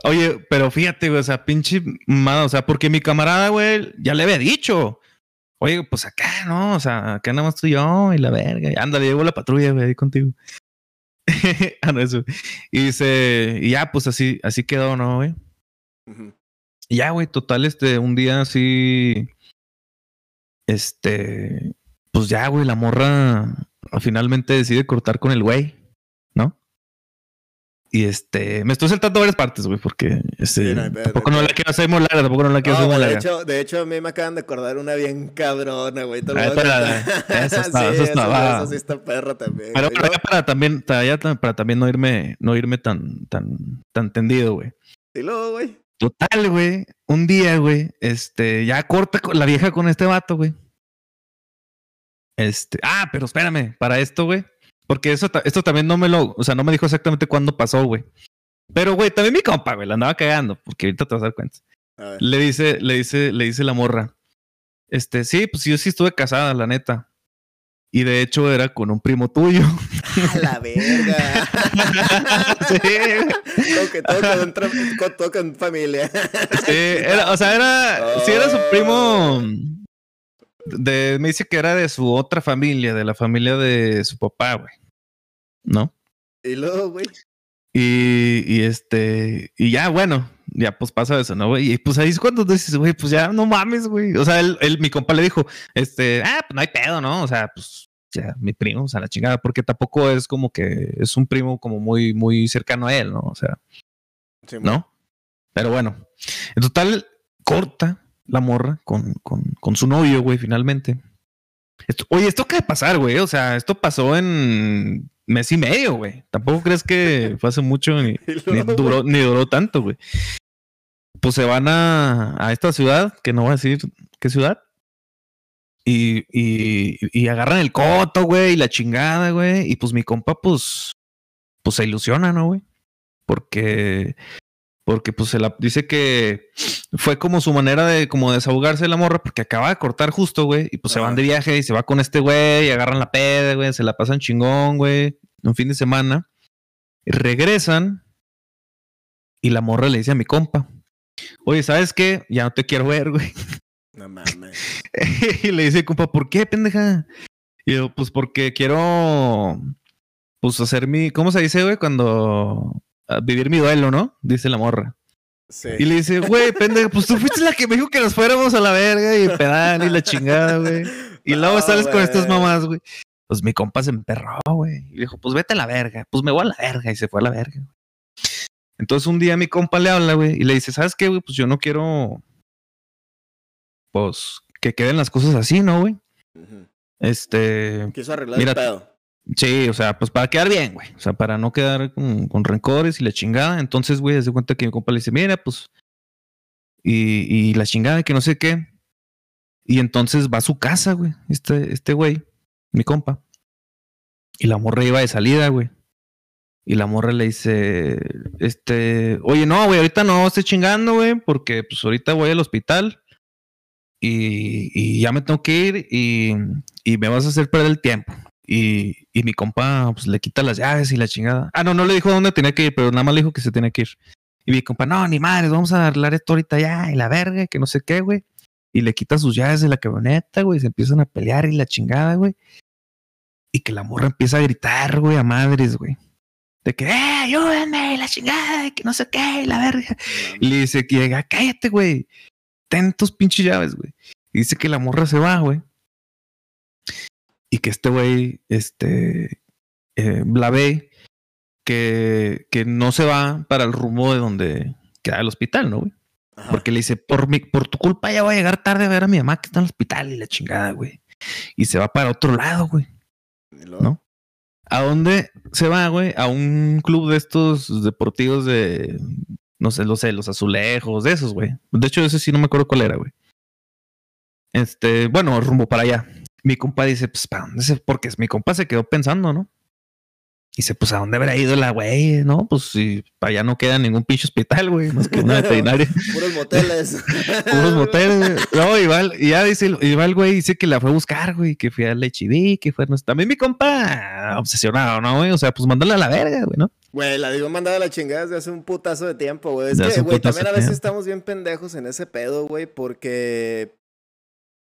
Oye, pero fíjate, güey, o sea, pinche mamada, o sea, porque mi camarada, güey, ya le había dicho. Oye, pues acá, ¿no? O sea, acá nada más tú y yo y la verga. Y Ándale, llevo la patrulla, güey, ahí contigo. ah, no, eso. Y dice, y ya, pues así, así quedó, ¿no, güey? Y ya, güey, total, este, un día así. Este. Pues ya, güey, la morra finalmente decide cortar con el güey, ¿no? Y este. Me estoy saltando varias partes, güey, porque este, Sí, no tampoco no la quiero hacer muy larga, tampoco no la quiero No, hacer muy güey, de larga. hecho, de hecho, a mí me acaban de acordar una bien cabrona, güey. te lo Ah, voy a espera, contar. eso está- sí, eso está, eso, sí está perra también. Pero para, ya para también, para, para también no irme, no irme tan, tan, tan tendido, güey. Y luego, güey. Total, güey. Un día, güey, este, ya corta la vieja con este vato, güey. Este, ah, pero espérame, para esto, güey. Porque eso, esto también no me lo, o sea, no me dijo exactamente cuándo pasó, güey. Pero, güey, también mi compa, güey, la andaba cagando, porque ahorita te vas a dar cuenta. A. Le dice, le dice, le dice la morra. Este, sí, pues yo sí estuve casada, la neta. Y de hecho era con un primo tuyo. A la verga. Sí. todo, que, todo, con, tra- con- todo con familia. Sí, era, o sea, era, sí era su primo. De, me dice que era de su otra familia, de la familia de su papá, güey. ¿No? y luego, güey. Y, y este, y ya, bueno, ya pues pasa eso, ¿no, güey? Y pues ahí es cuando dices, güey, pues ya no mames, güey. O sea, él, él- mi compa le dijo, este, ah, pues no hay pedo, ¿no? O sea, pues ya, mi primo, o sea, la chingada, porque tampoco es como que es un primo como muy, muy cercano a él, ¿no? O sea, Sí, ¿no? Pero bueno, en total, corta la morra con, con, con su novio, güey, finalmente. Esto- oye, esto acaba de pasar, güey. O sea, esto pasó en mes y medio, güey. Tampoco crees que fue hace mucho ni, duró, ni duró tanto, güey. Pues se van a, a esta ciudad, que no voy a decir qué ciudad. Y, y, y agarran el coto, güey, y la chingada, güey. Y pues mi compa, pues, pues se ilusiona, ¿no, güey? Porque, porque pues se la dice que fue como su manera de como desahogarse de la morra, porque acaba de cortar justo, güey. Y pues se van de viaje y se va con este güey, y agarran la peda, güey, se la pasan chingón, güey, un fin de semana. Y regresan y la morra le dice a mi compa, oye, ¿sabes qué? Ya no te quiero ver, güey. No mames. y le dice, compa, ¿por qué, pendeja? Y yo, pues porque quiero, pues hacer mi, ¿cómo se dice, güey? Cuando vivir mi duelo, ¿no? Dice la morra. Sí. Y le dice, güey, pendeja, pues tú fuiste la que me dijo que nos fuéramos a la verga y pedal y la chingada, güey. Y luego sales con estas mamás, güey. Pues mi compa se emperró, güey. Y dijo, pues vete a la verga. Pues me voy a la verga. Y se fue a la verga. Entonces un día mi compa le habla, güey, y le dice, ¿sabes qué, güey? Pues yo no quiero, pues, que queden las cosas así, ¿no, güey? Este, Quiso arreglar Mira, el pedo. Sí, o sea, pues para quedar bien, güey. O sea, para no quedar con, rencores y la chingada. Entonces, güey, se cuenta que mi compa le dice, mira, pues, y, y la chingada, que no sé qué. Y entonces va a su casa, güey, este, este güey, mi compa. Y la morra iba de salida, güey. Y la morra le dice, este, oye, no, güey, ahorita no estoy chingando, güey, porque pues ahorita voy al hospital y, y ya me tengo que ir y, y me vas a hacer perder el tiempo. Y, mi compa pues le quita las llaves y la chingada. Ah, no, no le dijo dónde tenía que ir, pero nada más le dijo que se tenía que ir. Y mi compa, no, ni madres, vamos a arreglar esto ahorita ya, y la verga, que no sé qué, güey. Y le quita sus llaves de la camioneta, güey, y se empiezan a pelear y la chingada, güey. Y que la morra empieza a gritar, güey, a madres, güey. De que, eh, ayúdenme, la chingada, que no sé qué, la verga. Y le dice que llega, cállate, güey. Ten tus pinches llaves, güey. Y dice que la morra se va, güey. Y que este güey, este, eh, la ve que, que no se va para el rumbo de donde queda el hospital, ¿no, güey? Ajá. Porque le dice, por, mi, por tu culpa ya voy a llegar tarde a ver a mi mamá que está en el hospital y la chingada, güey. Y se va para otro lado, güey. ¿no? ¿A dónde se va, güey? A un club de estos deportivos de, no sé, lo sé, los azulejos, de esos, güey. De hecho, ese sí no me acuerdo cuál era, güey. Este, bueno, rumbo para allá. Mi compa dice, pues, ¿para dónde se? Porque mi compa se quedó pensando, ¿no? Dice, pues, ¿a dónde habrá ido la güey? No, pues, si para allá no queda ningún pinche hospital, güey, más que una veterinaria. Puros moteles. Puros moteles. No, igual, y ya dice, igual, güey, dice que la fue a buscar, güey, que fue al HIV, que fue, no también mi compa obsesionado, ¿no, güey? O sea, pues mándale a la verga, güey, ¿no? Güey, la digo mandada a la chingada desde hace un putazo de tiempo, güey. Es que, güey, también a veces tiempo. estamos bien pendejos en ese pedo, güey, porque.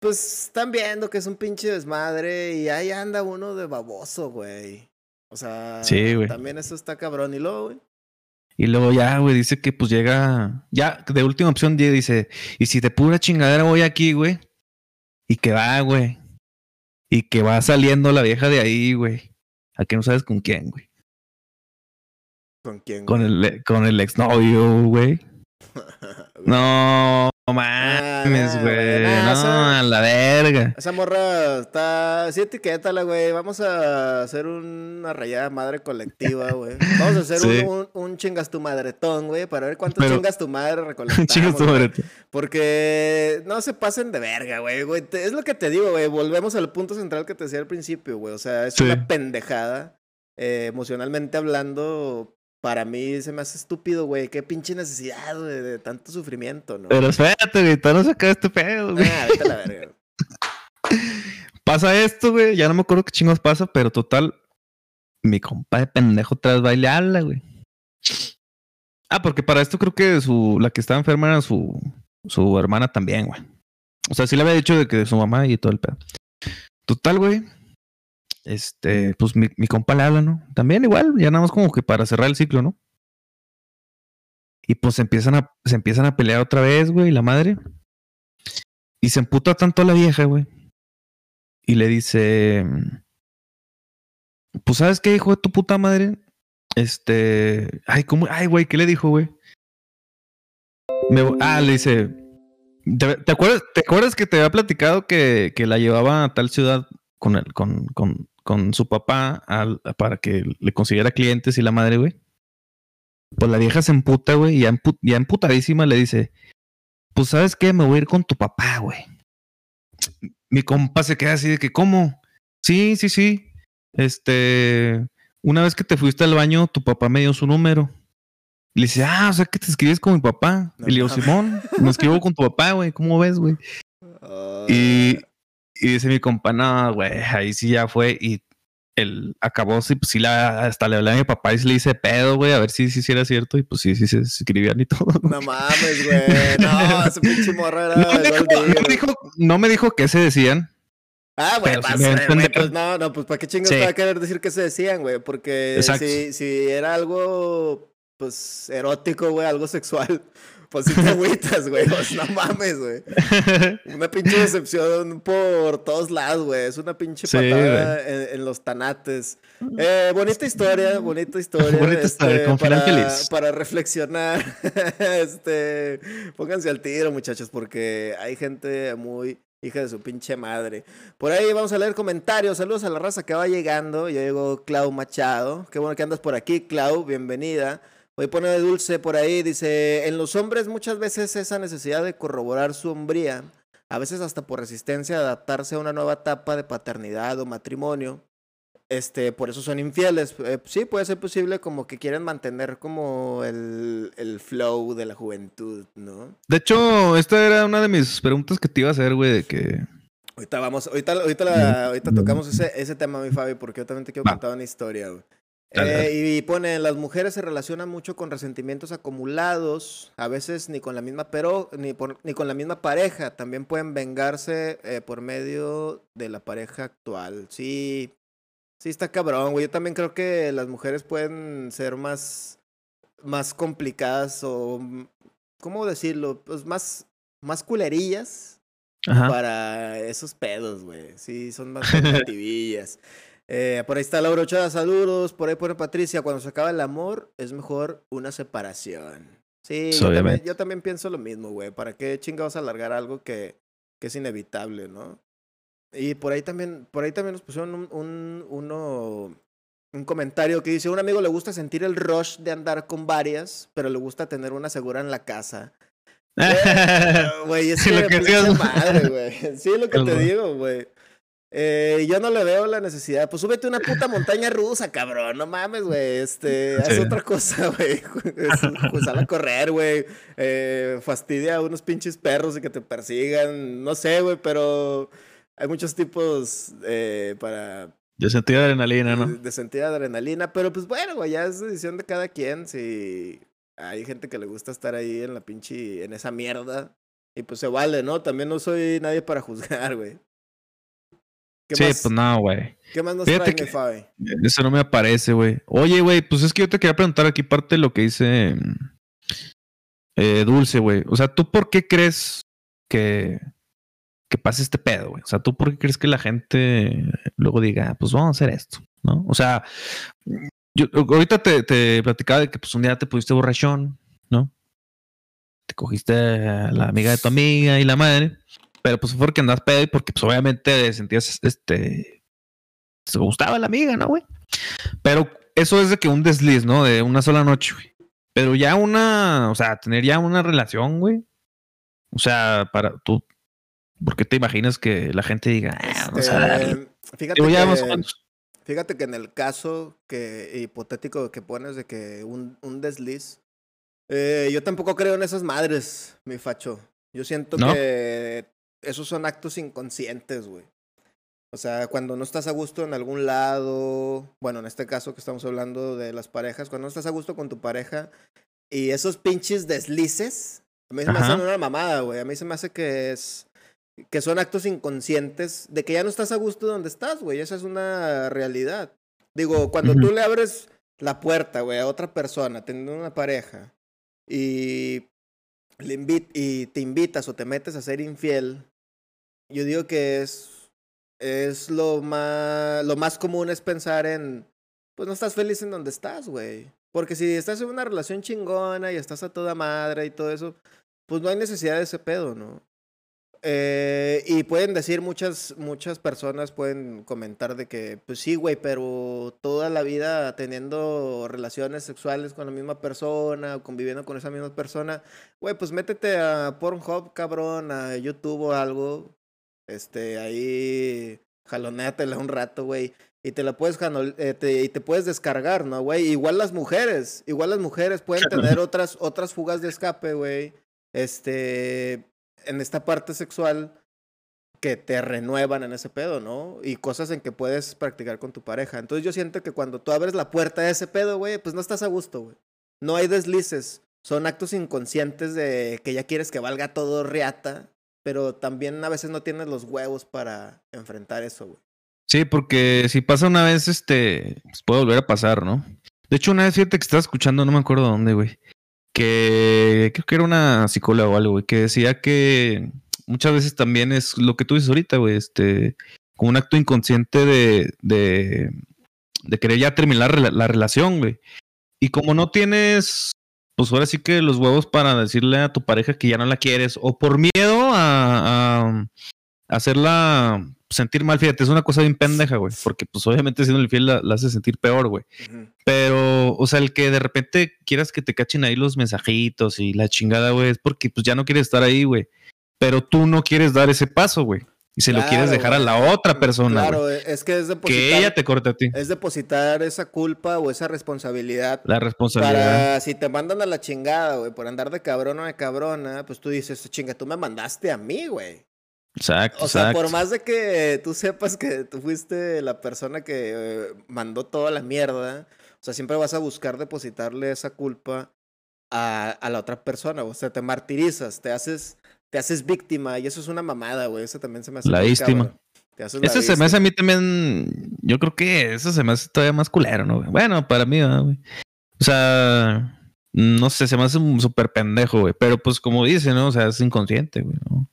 Pues están viendo que es un pinche desmadre y ahí anda uno de baboso, güey. O sea, Sí, güey. también eso está cabrón. Y luego, güey. Y luego ya, güey, dice que pues llega, ya de última opción dice, y si de pura chingadera voy aquí, güey, y que va, güey, y que va saliendo la vieja de ahí, güey, a que no sabes con quién, güey, ¿Con quién? con el, con el exnovio, güey. No, no mames, Ah, güey, nah, no, esa- a la verga. Esa morra está. Sí, etiquétala, güey. Vamos a hacer una rayada madre colectiva, güey. Vamos a hacer Sí. un, un, un chingas tu madretón, güey, para ver cuántos Pero- chingas tu madre recolectamos. Chingas tu madre. Porque no se pasen de verga, güey. Es lo que te digo, güey. Volvemos al punto central que te decía al principio, güey. O sea, es Sí. una pendejada. eh, emocionalmente hablando, para mí se me hace estúpido, güey. Qué pinche necesidad, güey, de tanto sufrimiento, ¿no? Pero espérate, güey, todavía no se acaba este pedo, güey. Ah, vete a la verga. Pasa esto, güey. Ya no me acuerdo qué chingos pasa, pero total. Mi compa de pendejo tras bailarla, güey. Ah, porque para esto creo que su, la que estaba enferma era su, su hermana también, güey. O sea, sí le había dicho de que su mamá y todo el pedo. Total, güey. Este, pues mi, compa le habla, ¿no? También igual, ya nada más como que para cerrar el ciclo, ¿no? Y pues empiezan a, se empiezan a pelear otra vez, güey, la madre. Y se emputa tanto la vieja, güey. Y le dice, pues sabes qué, hijo de tu puta madre. Este, ay, ¿cómo? Ay, güey, ¿qué le dijo, güey? Ah, le dice, ¿te, te acuerdas, ¿te acuerdas que te había platicado que, que la llevaba a tal ciudad con, el, con, con, con su papá al- para que le consiguiera clientes y la madre, güey? Pues la vieja se emputa, güey, y ya, empu- ya emputadísima le dice, pues sabes qué, me voy a ir con tu papá, güey. Mi compa se queda así de que, ¿cómo? Sí, sí, sí. Este, una vez que te fuiste al baño, tu papá me dio su número. Y le dice, ah, o sea que te escribes con mi papá. No y le digo. Simón, me escribo con tu papá, güey, ¿cómo ves, güey? Ah, Y, y dice mi compa, no, güey, ahí sí ya fue. Y él acabó, sí, pues sí, la, hasta le hablé a mi papá y se le hice pedo, güey, a ver si, si, sí era cierto. Y pues sí, sí se escribían y todo. No mames, güey. No, ese pinche morro era No me, de dijo, no, me dijo, no me dijo qué se decían. Ah, güey, güey, entender. pues no, no, pues para qué chingados Sí. te va a querer decir que se decían, güey, porque si, si era algo, pues, erótico, güey, algo sexual, pues sí te agüitas, güey, pues no mames, güey. Una pinche decepción por todos lados, güey, es una pinche Sí, patada en, en los tanates. Eh, bonita historia, bonita historia. este, Bonita historia, con para, feliz. para reflexionar, este, pónganse al tiro, muchachos, porque hay gente muy hija de su pinche madre. Por ahí vamos a leer comentarios. Saludos a la raza que va llegando. Ya llegó Clau Machado. Qué bueno que andas por aquí, Clau. Bienvenida. Hoy pone de dulce por ahí. Dice: En los hombres muchas veces esa necesidad de corroborar su hombría, a veces hasta por resistencia a adaptarse a una nueva etapa de paternidad o matrimonio. Este, por eso son infieles. Eh, sí, puede ser posible como que quieren mantener como el, el flow de la juventud, ¿no? De hecho, esta era una de mis preguntas que te iba a hacer, güey, de que... Ahorita vamos, ahorita, ahorita, la- ahorita tocamos ese, ese tema, mi Fabi, porque yo también te quiero Va. contar una historia, güey. Eh, y pone, las mujeres se relacionan mucho con resentimientos acumulados, a veces ni con la misma pero ni, por- ni con la misma pareja, también pueden vengarse eh, por medio de la pareja actual. Sí, sí está cabrón, güey. Yo también creo que las mujeres pueden ser más, más complicadas o, mm, ¿cómo decirlo? Pues más, más culerillas Ajá. para esos pedos, güey. Sí, son más combatillas. Eh, por ahí está Laura Ochoa, saludos. Por ahí pone Patricia, cuando se acaba el amor, es mejor una separación. Sí, yo, también, yo también pienso lo mismo, güey. ¿Para qué chingados alargar algo que, que es inevitable, no? Y por ahí también, por ahí también nos pusieron un, un, uno, un comentario que dice, un amigo le gusta sentir el rush de andar con varias, pero le gusta tener una segura en la casa. Güey, es Sí, que lo que madre, güey. Sí, lo que te digo, güey. Eh, yo no le veo la necesidad. Pues súbete una puta montaña rusa, cabrón. No mames, güey. Este, haz Sí. otra cosa, güey. Es- Pues sal a correr, güey. Eh, fastidia a unos pinches perros y que te persigan. No sé, güey, pero hay muchos tipos eh, para Yo sentí adrenalina, ¿no? de, de sentir adrenalina, pero pues bueno, güey, ya es decisión de cada quien. Si hay gente que le gusta estar ahí en la pinche, en esa mierda, y pues se vale, ¿no? También no soy nadie para juzgar, güey. ¿Qué, Sí, más, pues no, güey. ¿Qué más nos Fíjate trae, que- Fabi? Eso no me aparece, güey. Oye, güey, pues es que yo te quería preguntar aquí parte de lo que dice mm, eh, Dulce, güey. O sea, ¿tú por qué crees que, que pase este pedo, güey? O sea, ¿tú por qué crees que la gente luego diga, "Ah, pues vamos a hacer esto, ¿no? O sea, yo ahorita te, te platicaba de que pues un día te pusiste borrachón, ¿no? Te cogiste a la amiga de tu amiga y la madre. Pero pues fue porque andas pedo y porque pues obviamente sentías este se gustaba la amiga, ¿no, güey? Pero eso es de que un desliz, ¿no? De una sola noche, güey. Pero ya una, o sea, tener ya una relación, güey. O sea, para tú, ¿por qué te imaginas que la gente diga, ah, vamos a darle? Este, fíjate, Digo, ya que, fíjate que en el caso que hipotético que pones de que un, un desliz, eh, yo tampoco creo en esas madres, mi facho. Yo siento ¿No? que esos son actos inconscientes, güey. O sea, cuando no estás a gusto en algún lado, bueno, en este caso que estamos hablando de las parejas, cuando no estás a gusto con tu pareja y esos pinches deslices, a mí se me Ajá. hacen una mamada, güey. A mí se me hace que es que son actos inconscientes de que ya no estás a gusto donde estás, güey. Esa es una realidad. Digo, cuando tú le abres la puerta, güey, a otra persona, teniendo una pareja, y, le invi- y te invitas o te metes a ser infiel, yo digo que es, es lo más, lo más común es pensar en, pues no estás feliz en donde estás, güey. Porque si estás en una relación chingona y estás a toda madre y todo eso, pues no hay necesidad de ese pedo, ¿no? Eh, y pueden decir muchas, muchas personas pueden comentar de que, pues sí, güey, pero toda la vida teniendo relaciones sexuales con la misma persona conviviendo con esa misma persona, güey, pues métete a Pornhub, cabrón, a YouTube o algo, este, ahí jalonéatela un rato, güey. Y te la puedes eh, te- y te puedes descargar, ¿no, güey? Igual las mujeres, igual las mujeres pueden tener otras, otras fugas de escape, güey. Este, en esta parte sexual que te renuevan en ese pedo, ¿no? Y cosas en que puedes practicar con tu pareja. Entonces yo siento que cuando tú abres la puerta de ese pedo, güey, pues no estás a gusto, güey. No hay deslices. Son actos inconscientes de que ya quieres que valga todo riata, pero también a veces no tienes los huevos para enfrentar eso, güey. Sí, porque si pasa una vez, este, pues puede volver a pasar, ¿no? De hecho, una vez, fíjate que estaba escuchando, no me acuerdo dónde, güey, que creo que era una psicóloga o algo, güey, que decía que muchas veces también es lo que tú dices ahorita, güey, este, como un acto inconsciente de, de, de querer ya terminar rela- la relación, güey. Y como no tienes, pues ahora sí que los huevos para decirle a tu pareja que ya no la quieres, o por miedo a, a hacerla sentir mal, fíjate, es una cosa bien pendeja, güey, porque pues obviamente siendo infiel la, la hace sentir peor, güey. Pero, o sea, el que de repente quieras que te cachen ahí los mensajitos y la chingada, güey, es porque pues ya no quieres estar ahí, güey. Pero tú no quieres dar ese paso, güey. Y se lo quieres dejar a la otra persona. Claro, es que es depositar, Que ella te corte a ti. es depositar esa culpa o esa responsabilidad La responsabilidad. Para si te mandan a la chingada, güey, por andar de cabrón o de cabrona, pues tú dices, chinga, tú me mandaste a mí, güey. Exacto, O sea, exacto. por más de que tú sepas que tú fuiste la persona que eh, mandó toda la mierda, o sea, siempre vas a buscar depositarle esa culpa a, a la otra persona, o sea, te martirizas, te haces, te haces víctima, y eso es una mamada, güey, eso también se me hace La víctima. Ese se me hace a mí también. Yo creo que eso se me hace todavía más culero, ¿no? güey? Bueno, para mí, ¿verdad, güey. O sea, no sé, se me hace un súper pendejo, güey. Pero pues como dice, ¿no? O sea, es inconsciente, güey. ¿no?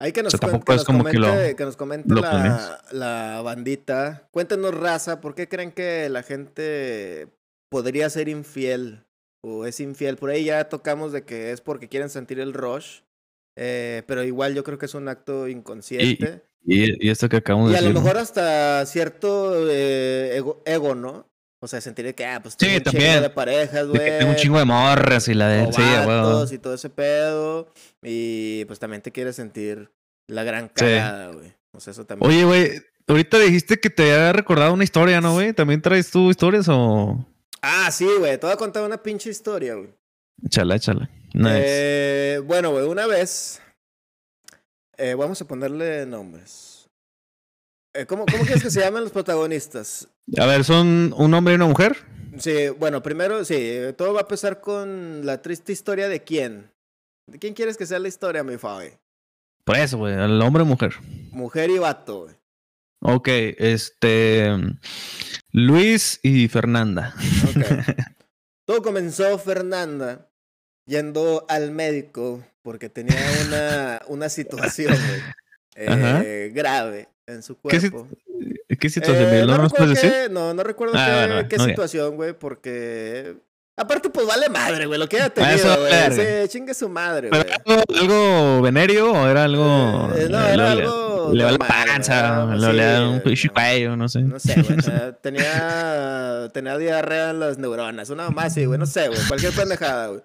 Hay que nos, sea, tampoco que nos que comente, lo- que nos comente lo la, la bandita. Cuéntenos, raza, ¿por qué creen que la gente podría ser infiel o es infiel? Por ahí ya tocamos de que es porque quieren sentir el rush, eh, pero igual yo creo que es un acto inconsciente. Y, y esto que acabamos Y, de a lo decir. mejor hasta cierto eh, ego, ego, ¿no? O sea, sentir que, ah, pues Sí, tengo un chingo de parejas, güey. tengo un chingo de morras y la de. Sí, y todo ese pedo. Y pues también te quieres sentir la gran Sí. cagada, güey. O sea, eso también. Oye, güey, ahorita dijiste que te había recordado una historia, ¿no, güey? ¿También traes tú historias o.? Ah, sí, güey. Te voy a contar una pinche historia, güey. Échala, échala. Nice. Eh, bueno, güey, una vez. eh, vamos a ponerle nombres. Eh, ¿cómo, ¿Cómo quieres que se llamen los protagonistas? A ver, ¿son un hombre y una mujer? Sí, bueno, primero, sí, todo va a empezar con la triste historia de quién. ¿De quién quieres que sea la historia, mi Fabi? Por eso, güey, el hombre o mujer. Mujer y vato, güey. Ok, este. Luis y Fernanda. Ok. Todo comenzó Fernanda yendo al médico porque tenía una, una situación eh, grave en su ¿Qué si- cuerpo. ¿Qué situación? Eh, ¿No recuerdo qué, no, no recuerdo Ah, qué, bueno, qué no, ya. situación, güey, porque... Aparte, pues vale madre, güey, lo que haya Ah, tenido, güey. Sí, chingue su madre, ¿Pero güey. algo, algo venerio o era algo.? Eh, no, le- era le- algo Le va la panza, ¿no? le Sí, un pinche no. cuello, no sé. No sé, güey. tenía, tenía diarrea en las neuronas. Una más así, güey. No sé, güey. Cualquier pendejada, güey.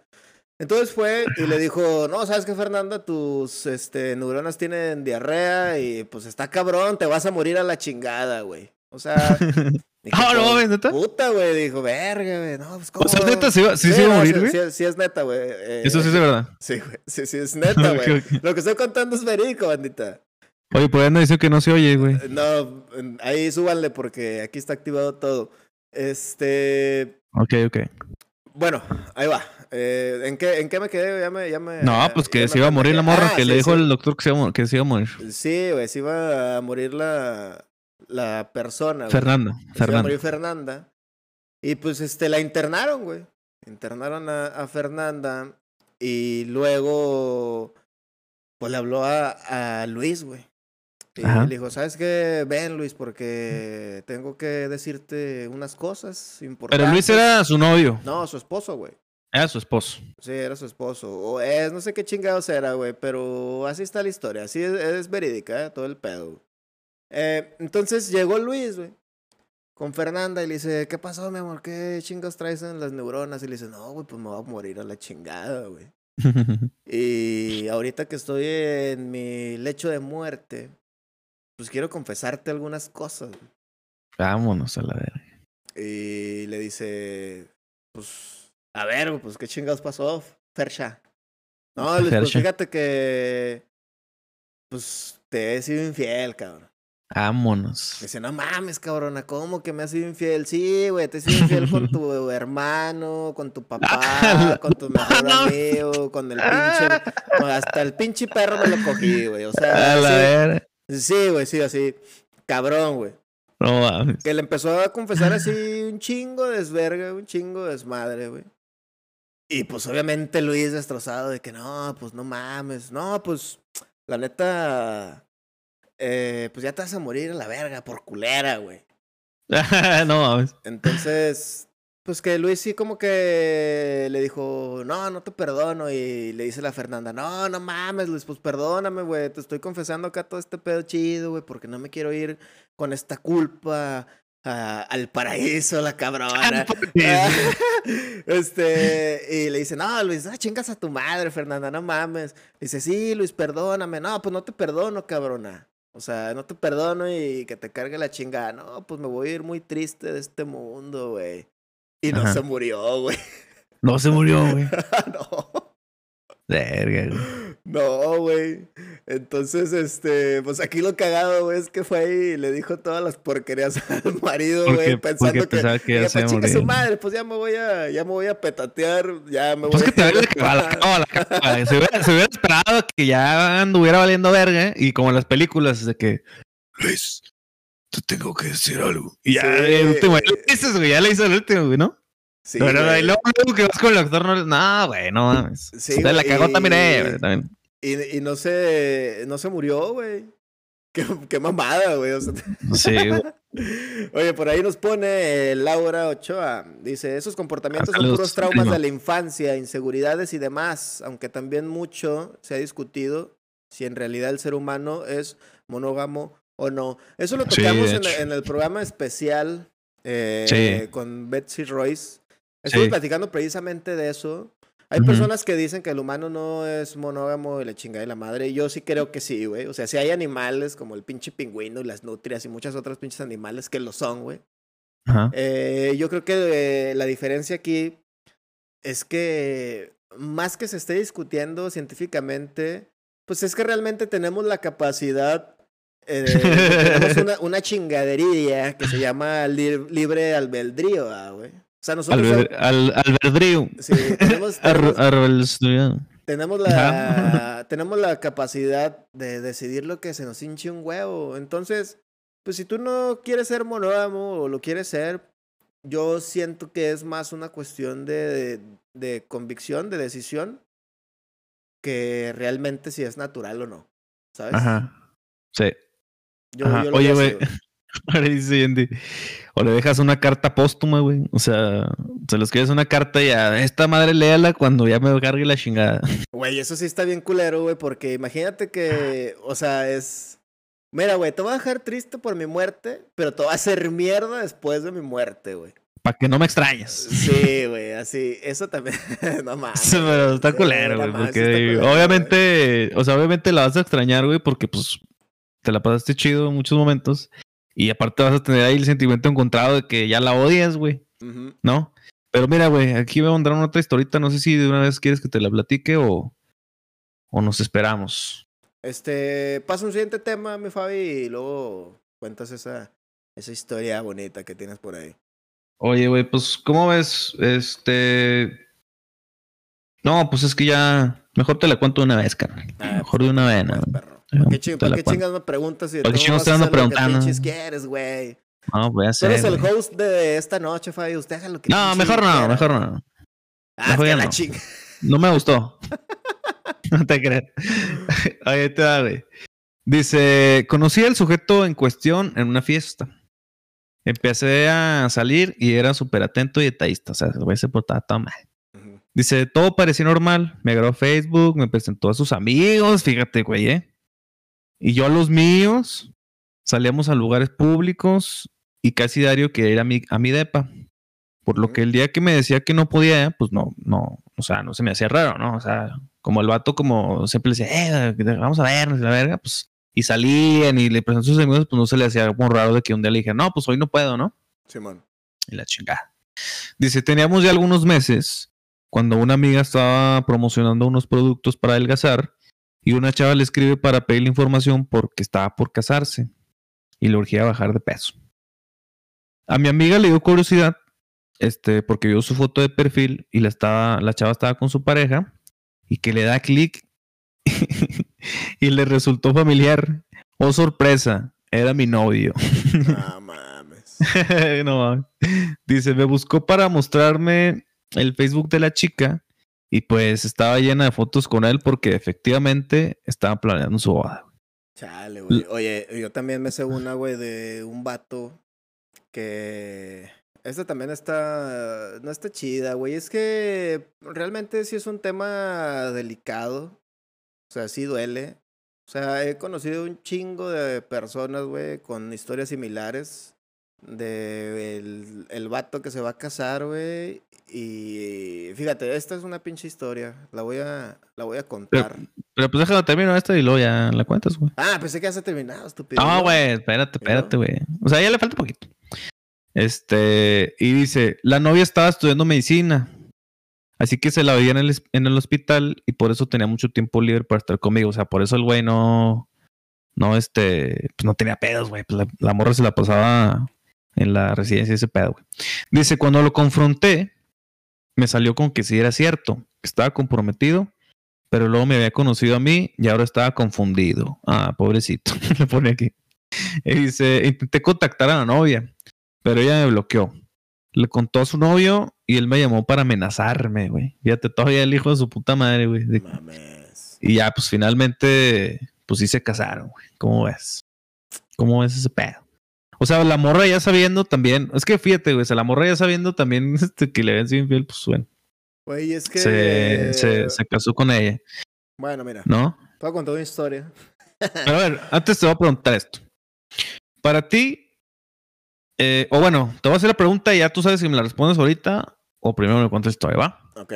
Entonces fue y le dijo, no, ¿sabes qué, Fernanda? Tus este, neuronas tienen diarrea y pues está cabrón, te vas a morir a la chingada, güey. O sea... dije, Ah, no, pues, mames, ¿neta? Puta, güey. Dijo, verga, güey. No, pues cómo... O sea, neta, ¿sí iba- sí se iba a morir, sí- güey? Sí, sí es neta, güey. Eh, Eso sí es de verdad. Sí, güey. Sí, sí es neta, güey. Lo que estoy contando es verídico, bandita. Oye, pues no dice que no se oye, güey. No, ahí súbanle porque aquí está activado todo. Este. Ok, ok. Bueno, ahí va. Eh, ¿en, qué, ¿En qué me quedé? Ya me. Ya me No, pues que se iba a morir la morra, Ah, que sí, le dijo sí. el doctor que se, iba, a mor- que se iba a morir. Sí, güey, se iba a morir la, la persona. güey. Fernanda, Se iba a Fernanda. morir Fernanda. Y pues este, la internaron, güey. Internaron a, a Fernanda. y luego, pues le habló a, a Luis, güey. Y Ajá. le dijo, ¿sabes qué? Ven, Luis, porque tengo que decirte unas cosas importantes. Pero Luis era su novio. No, su esposo, güey. Era su esposo. Sí, era su esposo. O es, no sé qué chingados era, güey, pero así está la historia. Así es, es verídica, ¿eh? todo el pedo. Eh, entonces llegó Luis, güey, con Fernanda y le dice, ¿qué pasó, mi amor? ¿Qué chingados traes en las neuronas? Y le dice, no, güey, pues me voy a morir a la chingada, güey. Y ahorita que estoy en mi lecho de muerte, pues quiero confesarte algunas cosas. güey. Vámonos a la verga. Y le dice, pues, a ver, pues, ¿qué chingados pasó, Fersha? No, Luis, pues Fercha. fíjate que, pues, te he sido infiel, cabrón. Vámonos. Dice, no mames, cabrona, ¿cómo que me has sido infiel? Sí, güey, te he sido infiel con tu hermano, con tu papá, con tu mejor amigo, con el pinche, hasta el pinche perro me lo cogí, güey, o A sea, la sí, verga. sí, güey, sí, así, cabrón, güey. No mames. Que le empezó a confesar así un chingo de desverga, un chingo de desmadre, güey. Y pues obviamente Luis destrozado de que no, pues no mames, no, pues la neta, eh, pues ya te vas a morir a la verga por culera, güey. no mames. Entonces, pues que Luis sí como que le dijo, no, no te perdono. Y le dice la Fernanda, no, no mames, Luis, pues perdóname, güey. Te estoy confesando acá todo este pedo chido, güey, porque no me quiero ir con esta culpa a- al paraíso, la cabrona. este, y le dice, no, Luis, ah, chingas a tu madre, Fernanda, no mames. Dice, sí, Luis, perdóname. No, pues no te perdono, cabrona. O sea, no te perdono y que te cargue la chingada. No, pues me voy a ir muy triste de este mundo, güey. Y no Ajá. se murió, güey. No se murió, güey. no, Verga, güey. No, güey. Entonces, este, pues aquí lo cagado, güey, es que fue ahí y le dijo todas las porquerías al marido, güey, pensando que, pensaba que ya que, se pues, su madre, pues ya me voy a, ya me voy a petatear, ya me voy Pues que te a... que va a la cama, a la cama. Se hubiera, se hubiera esperado que ya anduviera valiendo verga. ¿eh? Y como en las películas, de que. Luis, te tengo que decir algo. Y ya, Sí. el último, ya le dices, güey. Ya le hizo el último, güey, ¿no? Sí, Pero y luego, que vas con el doctor, no. No, güey, no mames. Sí, la cagó también y- ella, güey. También. Y, y no se, no se murió, güey. Qué, qué mamada, güey. o sea, Sí, güey. Oye, por ahí nos pone eh, Laura Ochoa. Dice, esos comportamientos son puros traumas de la infancia, inseguridades y demás, aunque también mucho se ha discutido si en realidad el ser humano es monógamo o no. Eso lo tocamos de en, el programa especial eh, con Betsy Royce. Sí. platicando precisamente de eso. Hay personas que dicen que el humano no es monógamo y la chingada de la madre. Yo sí creo que sí, güey. O sea, si hay animales como el pinche pingüino y las nutrias y muchas otras pinches animales que lo son, güey. Ajá. Eh, yo creo que eh, la diferencia aquí es que más que se esté discutiendo científicamente, pues es que realmente tenemos la capacidad, eh, tenemos una, una chingadería que se llama li- libre albedrío, ah, güey. O sea, nosotros... Alber- al, albedrío. sí, tenemos, tenemos, la, tenemos la capacidad de decidir lo que se nos hinche un huevo. Entonces, pues si tú no quieres ser monógamo o lo quieres ser, yo siento que es más una cuestión de, de convicción, de decisión, que realmente si es natural o no. ¿Sabes? Ajá. Sí. Yo, Ajá. yo lo Oye, güey. Así, güey. Ahora dice Andy, o le dejas una carta póstuma, güey. O sea, se le escribes una carta y a esta madre léala cuando ya me cargue la chingada. Güey, eso sí está bien culero, güey, porque imagínate que, o sea, es... Mira, güey, te voy a dejar triste por mi muerte, pero te voy a hacer mierda después de mi muerte, güey. Para que no me extrañes. Sí, güey, así, eso también, no mames. Pero está culero, güey. Porque culero, obviamente, o sea, obviamente la vas a extrañar, güey, porque pues te la pasaste chido en muchos momentos. Y aparte vas a tener ahí el sentimiento encontrado de que ya la odias, güey. ¿no? Pero mira, güey, aquí voy a mandar una otra historita. No sé si de una vez quieres que te la platique o, o nos esperamos. Este, pasa un siguiente tema, mi Fabi, y luego cuentas esa, esa historia bonita que tienes por ahí. Oye, güey, pues, ¿cómo ves? Este. No, pues es que ya. Mejor te la cuento de una vez, carnal. Ah, Mejor de una vez, Pues, ¿no? perro. ¿Para qué, ching- para qué chingas me preguntas si de ¿Para qué todos chingas modos te ando haces lo que preguntando? pinches quieres, güey? No, voy a Tú eres hacer. el host de esta noche, Fabi. Usted haga lo que No, mejor no, quiera. mejor no. Ah, ya la no. ching- No me gustó. no te creas. Ahí te da, güey. Dice, conocí al sujeto en cuestión en una fiesta. Empecé a salir y era súper atento y detallista. O sea, el güey se portaba todo mal. Dice, todo parecía normal. Me agregó Facebook, me presentó a sus amigos, fíjate, güey, ¿eh? Y yo a los míos. Salíamos a lugares públicos y casi diario que ir a mi, a mi depa. Por lo que el día que me decía que no podía, pues no, no, o sea, no se me hacía raro, ¿no? O sea, como el vato, como siempre le decía, eh, vamos a vernos, la verga, pues, y salían y le presentó a sus amigos, pues no se le hacía como raro de que un día le dije, no, pues hoy no puedo, ¿no? Simón. Y la chingada. Dice, teníamos ya algunos meses cuando una amiga estaba promocionando unos productos para adelgazar y una chava le escribe para pedirle información porque estaba por casarse y le urgía bajar de peso. A mi amiga le dio curiosidad este, porque vio su foto de perfil y la, estaba, la chava estaba con su pareja y que le da clic y le resultó familiar. Oh, sorpresa, era mi novio. No mames. no mames. Dice, me buscó para mostrarme el Facebook de la chica y pues estaba llena de fotos con él porque efectivamente estaba planeando su boda. Chale, güey. Oye, yo también me sé una, güey, de un vato que. Esta también está. No está chida, güey. Es que realmente sí es un tema delicado. O sea, sí duele. O sea, he conocido un chingo de personas, güey, con historias similares. De el, el vato que se va a casar, güey. Y fíjate, esta es una pinche historia. La voy a, la voy a contar. Pero pues déjalo termino esta y luego ya la cuentas, güey. Ah, pensé que ya se ha terminado, estúpido. No, güey, espérate, espérate, güey. O sea, ya le falta poquito. Este, y dice, la novia estaba estudiando medicina. Así que se la veía en el, en el hospital y por eso tenía mucho tiempo libre para estar conmigo. O sea, por eso el güey no, no, este, pues no tenía pedos, güey. Pues la, la morra se la pasaba en la residencia ese pedo, güey. Dice, cuando lo confronté, me salió con que sí era cierto, que estaba comprometido, pero luego me había conocido a mí y ahora estaba confundido. Ah, pobrecito, le pone aquí. Y dice, intenté contactar a la novia, pero ella me bloqueó. Le contó a su novio y él me llamó para amenazarme, güey. Fíjate, todavía el hijo de su puta madre, güey. Y ya, pues finalmente, pues sí se casaron, güey. ¿Cómo ves? ¿Cómo ves ese pedo? O sea, la morra ya sabiendo también, es que fíjate, güey, o sea, la morra ya sabiendo también este, que le ven sido infiel, pues bueno, Güey, es que. se, se, se casó con ella, Bueno, mira, ¿no? te voy a contar una historia. A ver, antes te voy a preguntar esto. Para ti, eh, o bueno, te voy a hacer la pregunta y ya tú sabes si me la respondes ahorita o primero me cuentas la historia, ¿va? Ok.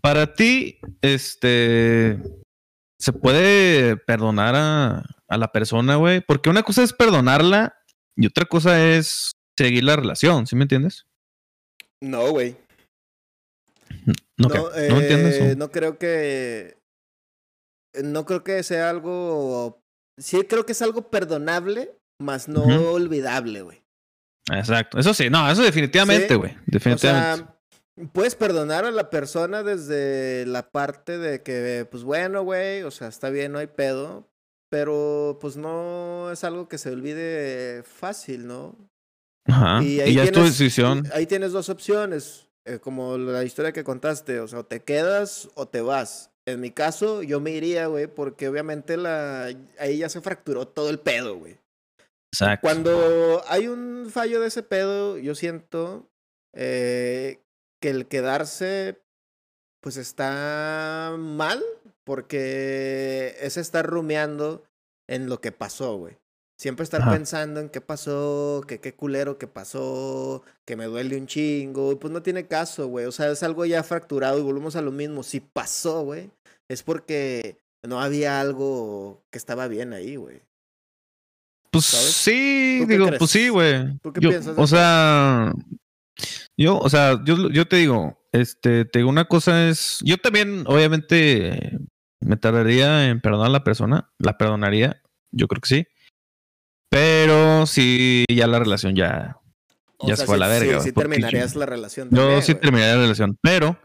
Para ti, este, ¿se puede perdonar a, a la persona, güey? Porque una cosa es perdonarla y otra cosa es seguir la relación, ¿sí me entiendes? No, güey. No, ¿qué? No, ¿No entiendes? eh, o- no creo que. No creo que sea algo. Sí, creo que es algo perdonable, más no olvidable, güey. Exacto. Eso sí, no, eso definitivamente, Sí, güey. O Definitivamente. sea, puedes perdonar a la persona desde la parte de que, pues bueno, güey, o sea, está bien, no hay pedo, pero pues no es algo que se olvide fácil, ¿no? Ajá. Y Y, ahí ya es tu tienes- decisión. Ahí tienes dos opciones, eh, como la historia que contaste, o sea, o te quedas o te vas. En mi caso, yo me iría, güey, porque obviamente la ahí ya se fracturó todo el pedo, güey. Exacto. Cuando hay un fallo de ese pedo, yo siento eh, que el quedarse, pues está mal, porque es estar rumiando en lo que pasó, güey. Siempre estar Ajá. pensando en qué pasó, que qué culero que pasó, que me duele un chingo, y pues no tiene caso, güey. O sea, es algo ya fracturado y volvemos a lo mismo. Si pasó, güey, es porque no había algo que estaba bien ahí, güey. Pues ¿sabes? sí, ¿Tú qué digo, crees? pues sí, güey. ¿Tú qué Yo- piensas O sea, yo, o sea, yo, yo te digo, este, te digo, una cosa es, yo también, obviamente, me tardaría en perdonar a la persona, la perdonaría, yo creo que sí. Pero sí, ya la relación ya, O ya sea, se fue a sí- la verga. Sí, sí terminarías yo- la relación. Yo también, sí güey. terminaría la relación, pero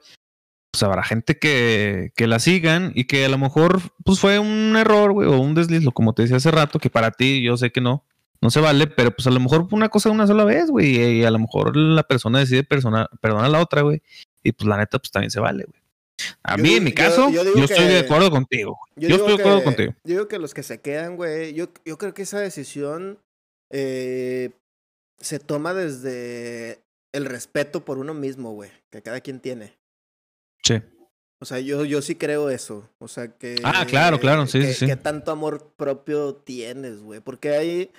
pues habrá gente que, que la sigan y que a lo mejor pues fue un error, güey, o un desliz, como te decía hace rato, que para ti yo sé que no, no se vale, pero pues a lo mejor una cosa una sola vez, güey, y a lo mejor la persona decide persona, perdonar a la otra, güey, y pues la neta pues también se vale, güey. A Yo mí, digo- en mi caso, yo estoy de acuerdo contigo. Yo, estoy de acuerdo que- contigo. Yo digo que los que se quedan, güey, yo, yo creo que esa decisión eh, se toma desde el respeto por uno mismo, güey, que cada quien tiene. Sí. O sea, yo, yo sí creo eso. O sea, que. Ah, claro, claro, sí, que, sí, sí. que tanto amor propio tienes, güey. Porque hay.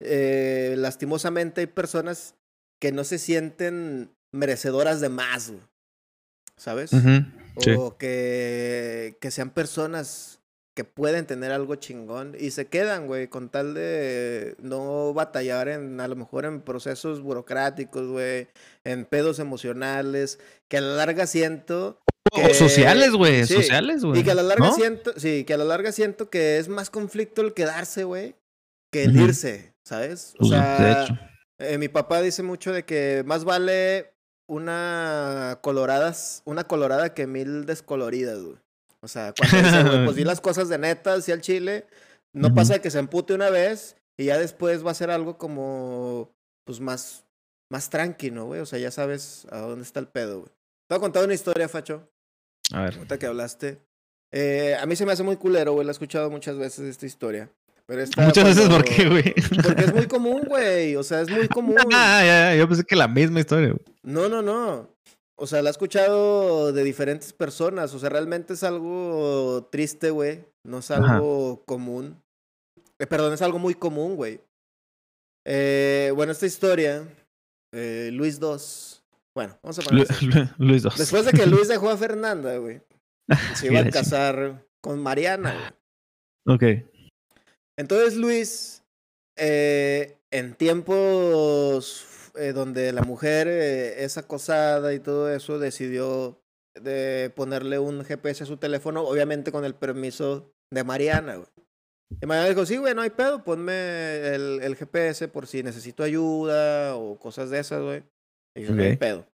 eh, lastimosamente hay personas que no se sienten merecedoras de más, güey. ¿Sabes? Sí. O que, que sean personas que pueden tener algo chingón y se quedan, güey, con tal de no batallar en, a lo mejor en procesos burocráticos, güey, en pedos emocionales, que a la larga siento O sociales, güey. sí, Sociales, güey. y que a la larga ¿no? siento, sí, que a la larga siento que es más conflicto el quedarse, güey, que el irse, ¿sabes? O Pues, sea, eh, mi papá dice mucho de que más vale una coloradas, una colorada que mil descoloridas, güey. O sea, cuando dice, güey, pues di las cosas de neta, así al chile, no Ujú. pasa que se empute una vez y ya después va a ser algo como, pues más, más tranquilo, güey. O sea, ya sabes a dónde está el pedo, güey. Te voy a contar una historia, Facho. A ver. Ahorita que hablaste. Eh, a mí se me hace muy culero, güey. La he escuchado muchas veces esta historia. Pero esta Muchas veces, ¿por qué, güey? Porque es muy común, güey. O sea, es muy común. Ah, ya, ya, yo pensé que la misma historia, güey. No, no, no. O sea, la he escuchado de diferentes personas. O sea, realmente es algo triste, güey. No es Ajá. algo común. Eh, perdón, es algo muy común, güey. Eh, bueno, esta historia, eh, Luis II. Bueno, vamos a poner. Lu- Luis II. Después de que Luis dejó a Fernanda, güey, se iba a casar con Mariana, güey. Ok. Entonces Luis, eh, en tiempos eh, donde la mujer eh, es acosada y todo eso, decidió de ponerle un GPS a su teléfono, obviamente con el permiso de Mariana, güey. Y Mariana dijo, sí, güey, no hay pedo, ponme el, el GPS por si necesito ayuda o cosas de esas, güey. Y dijo, no hay pedo.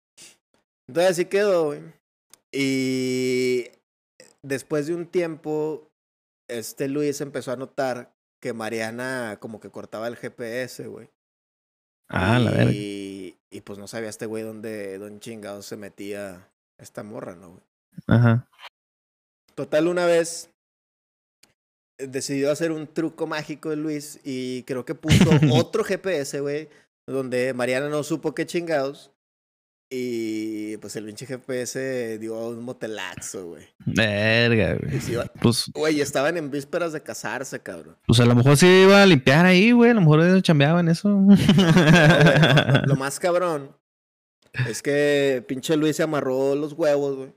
Entonces así quedó, güey. Y después de un tiempo, este Luis empezó a notar que Mariana como que cortaba el GPS, güey. Ah, la verga. Y, pues no sabía este güey dónde, dónde chingados se metía esta morra, ¿no, güey? Ajá. Total, una vez eh, decidió hacer un truco mágico de Luis y creo que puso otro GPS, güey, donde Mariana no supo qué chingados. Y pues el pinche GPS dio un motelaxo, güey. Verga, güey. se iba- Pues, Güey, estaban en vísperas de casarse, cabrón. pues a lo mejor sí iba a limpiar ahí, güey. A lo mejor ellos chambeaban eso. No, güey, no, Lo más cabrón es que pinche Luis se amarró los huevos, güey.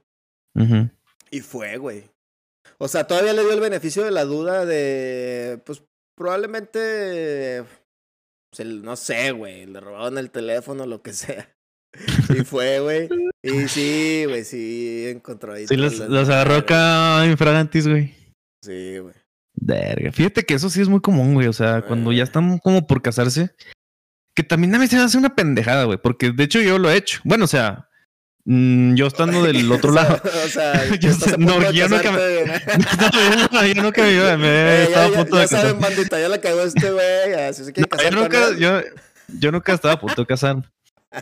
Ujú. Y fue, güey. O sea, todavía le dio el beneficio de la duda de, pues probablemente, pues, el- no sé, güey, le robaron el teléfono, lo que sea. Y fue, güey. Y sí, güey, sí encontró ahí. Sí, los, los agarró acá infragantis, güey. Sí, güey. Verga. Fíjate que eso sí es muy común, güey. O sea, cuando ya Eh. están como por casarse, que también a mí se me hace una pendejada, güey. Porque de hecho yo lo he hecho. Bueno, o sea, mm, yo estando del otro O sea, lado. O sea, Yo sé- no, yo nunca me- yo nunca me, me Eh, estaba a punto ya, de saben, bandita, ya la cagó este güey. Así se quiere No, casar yo, nunca, él. yo, yo nunca estaba a punto de casar.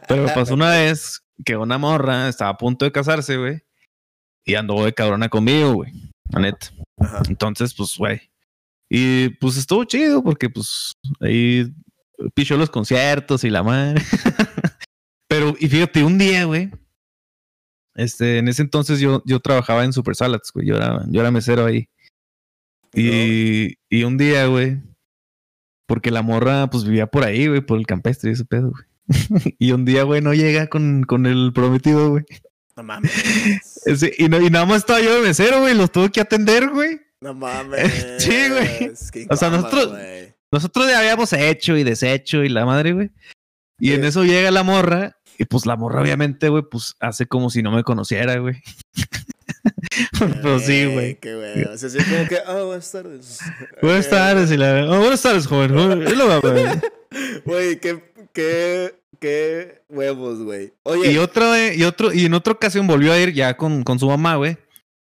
Pero me pasó una vez que una morra estaba a punto de casarse, güey. Y andó de cabrona conmigo, güey. La neta. Ajá. Entonces, pues, güey. Y pues estuvo chido porque, pues, ahí pichó los conciertos y la madre. Pero, y fíjate, un día, güey. Este, en ese entonces yo, yo trabajaba en Super Salads, güey. Yo era, yo era mesero ahí. Y, y un día, güey. Porque la morra, pues, vivía por ahí, güey, por el campestre y ese pedo, güey. y un día, güey, no llega con, con el prometido, güey. No mames. Ese- y, no- y nada más estaba yo de mesero, güey. Los tuve que atender, güey. No mames. Sí, güey. Qué O sea, nosotros-. Nosotros ya habíamos hecho y deshecho y la madre, güey. Y en Sí. eso llega la morra. Y pues la morra, obviamente, güey, pues hace como si no me conociera, güey. pues sí, Eh, güey. Qué güey. O sea, sí, como que, ah, buenas tardes. Buenas tardes, y la... oh, buenas tardes, joven. Güey, qué, qué, qué huevos, güey. Oye, Y vez, y otro, y en otra ocasión volvió a ir ya con, con su mamá, güey.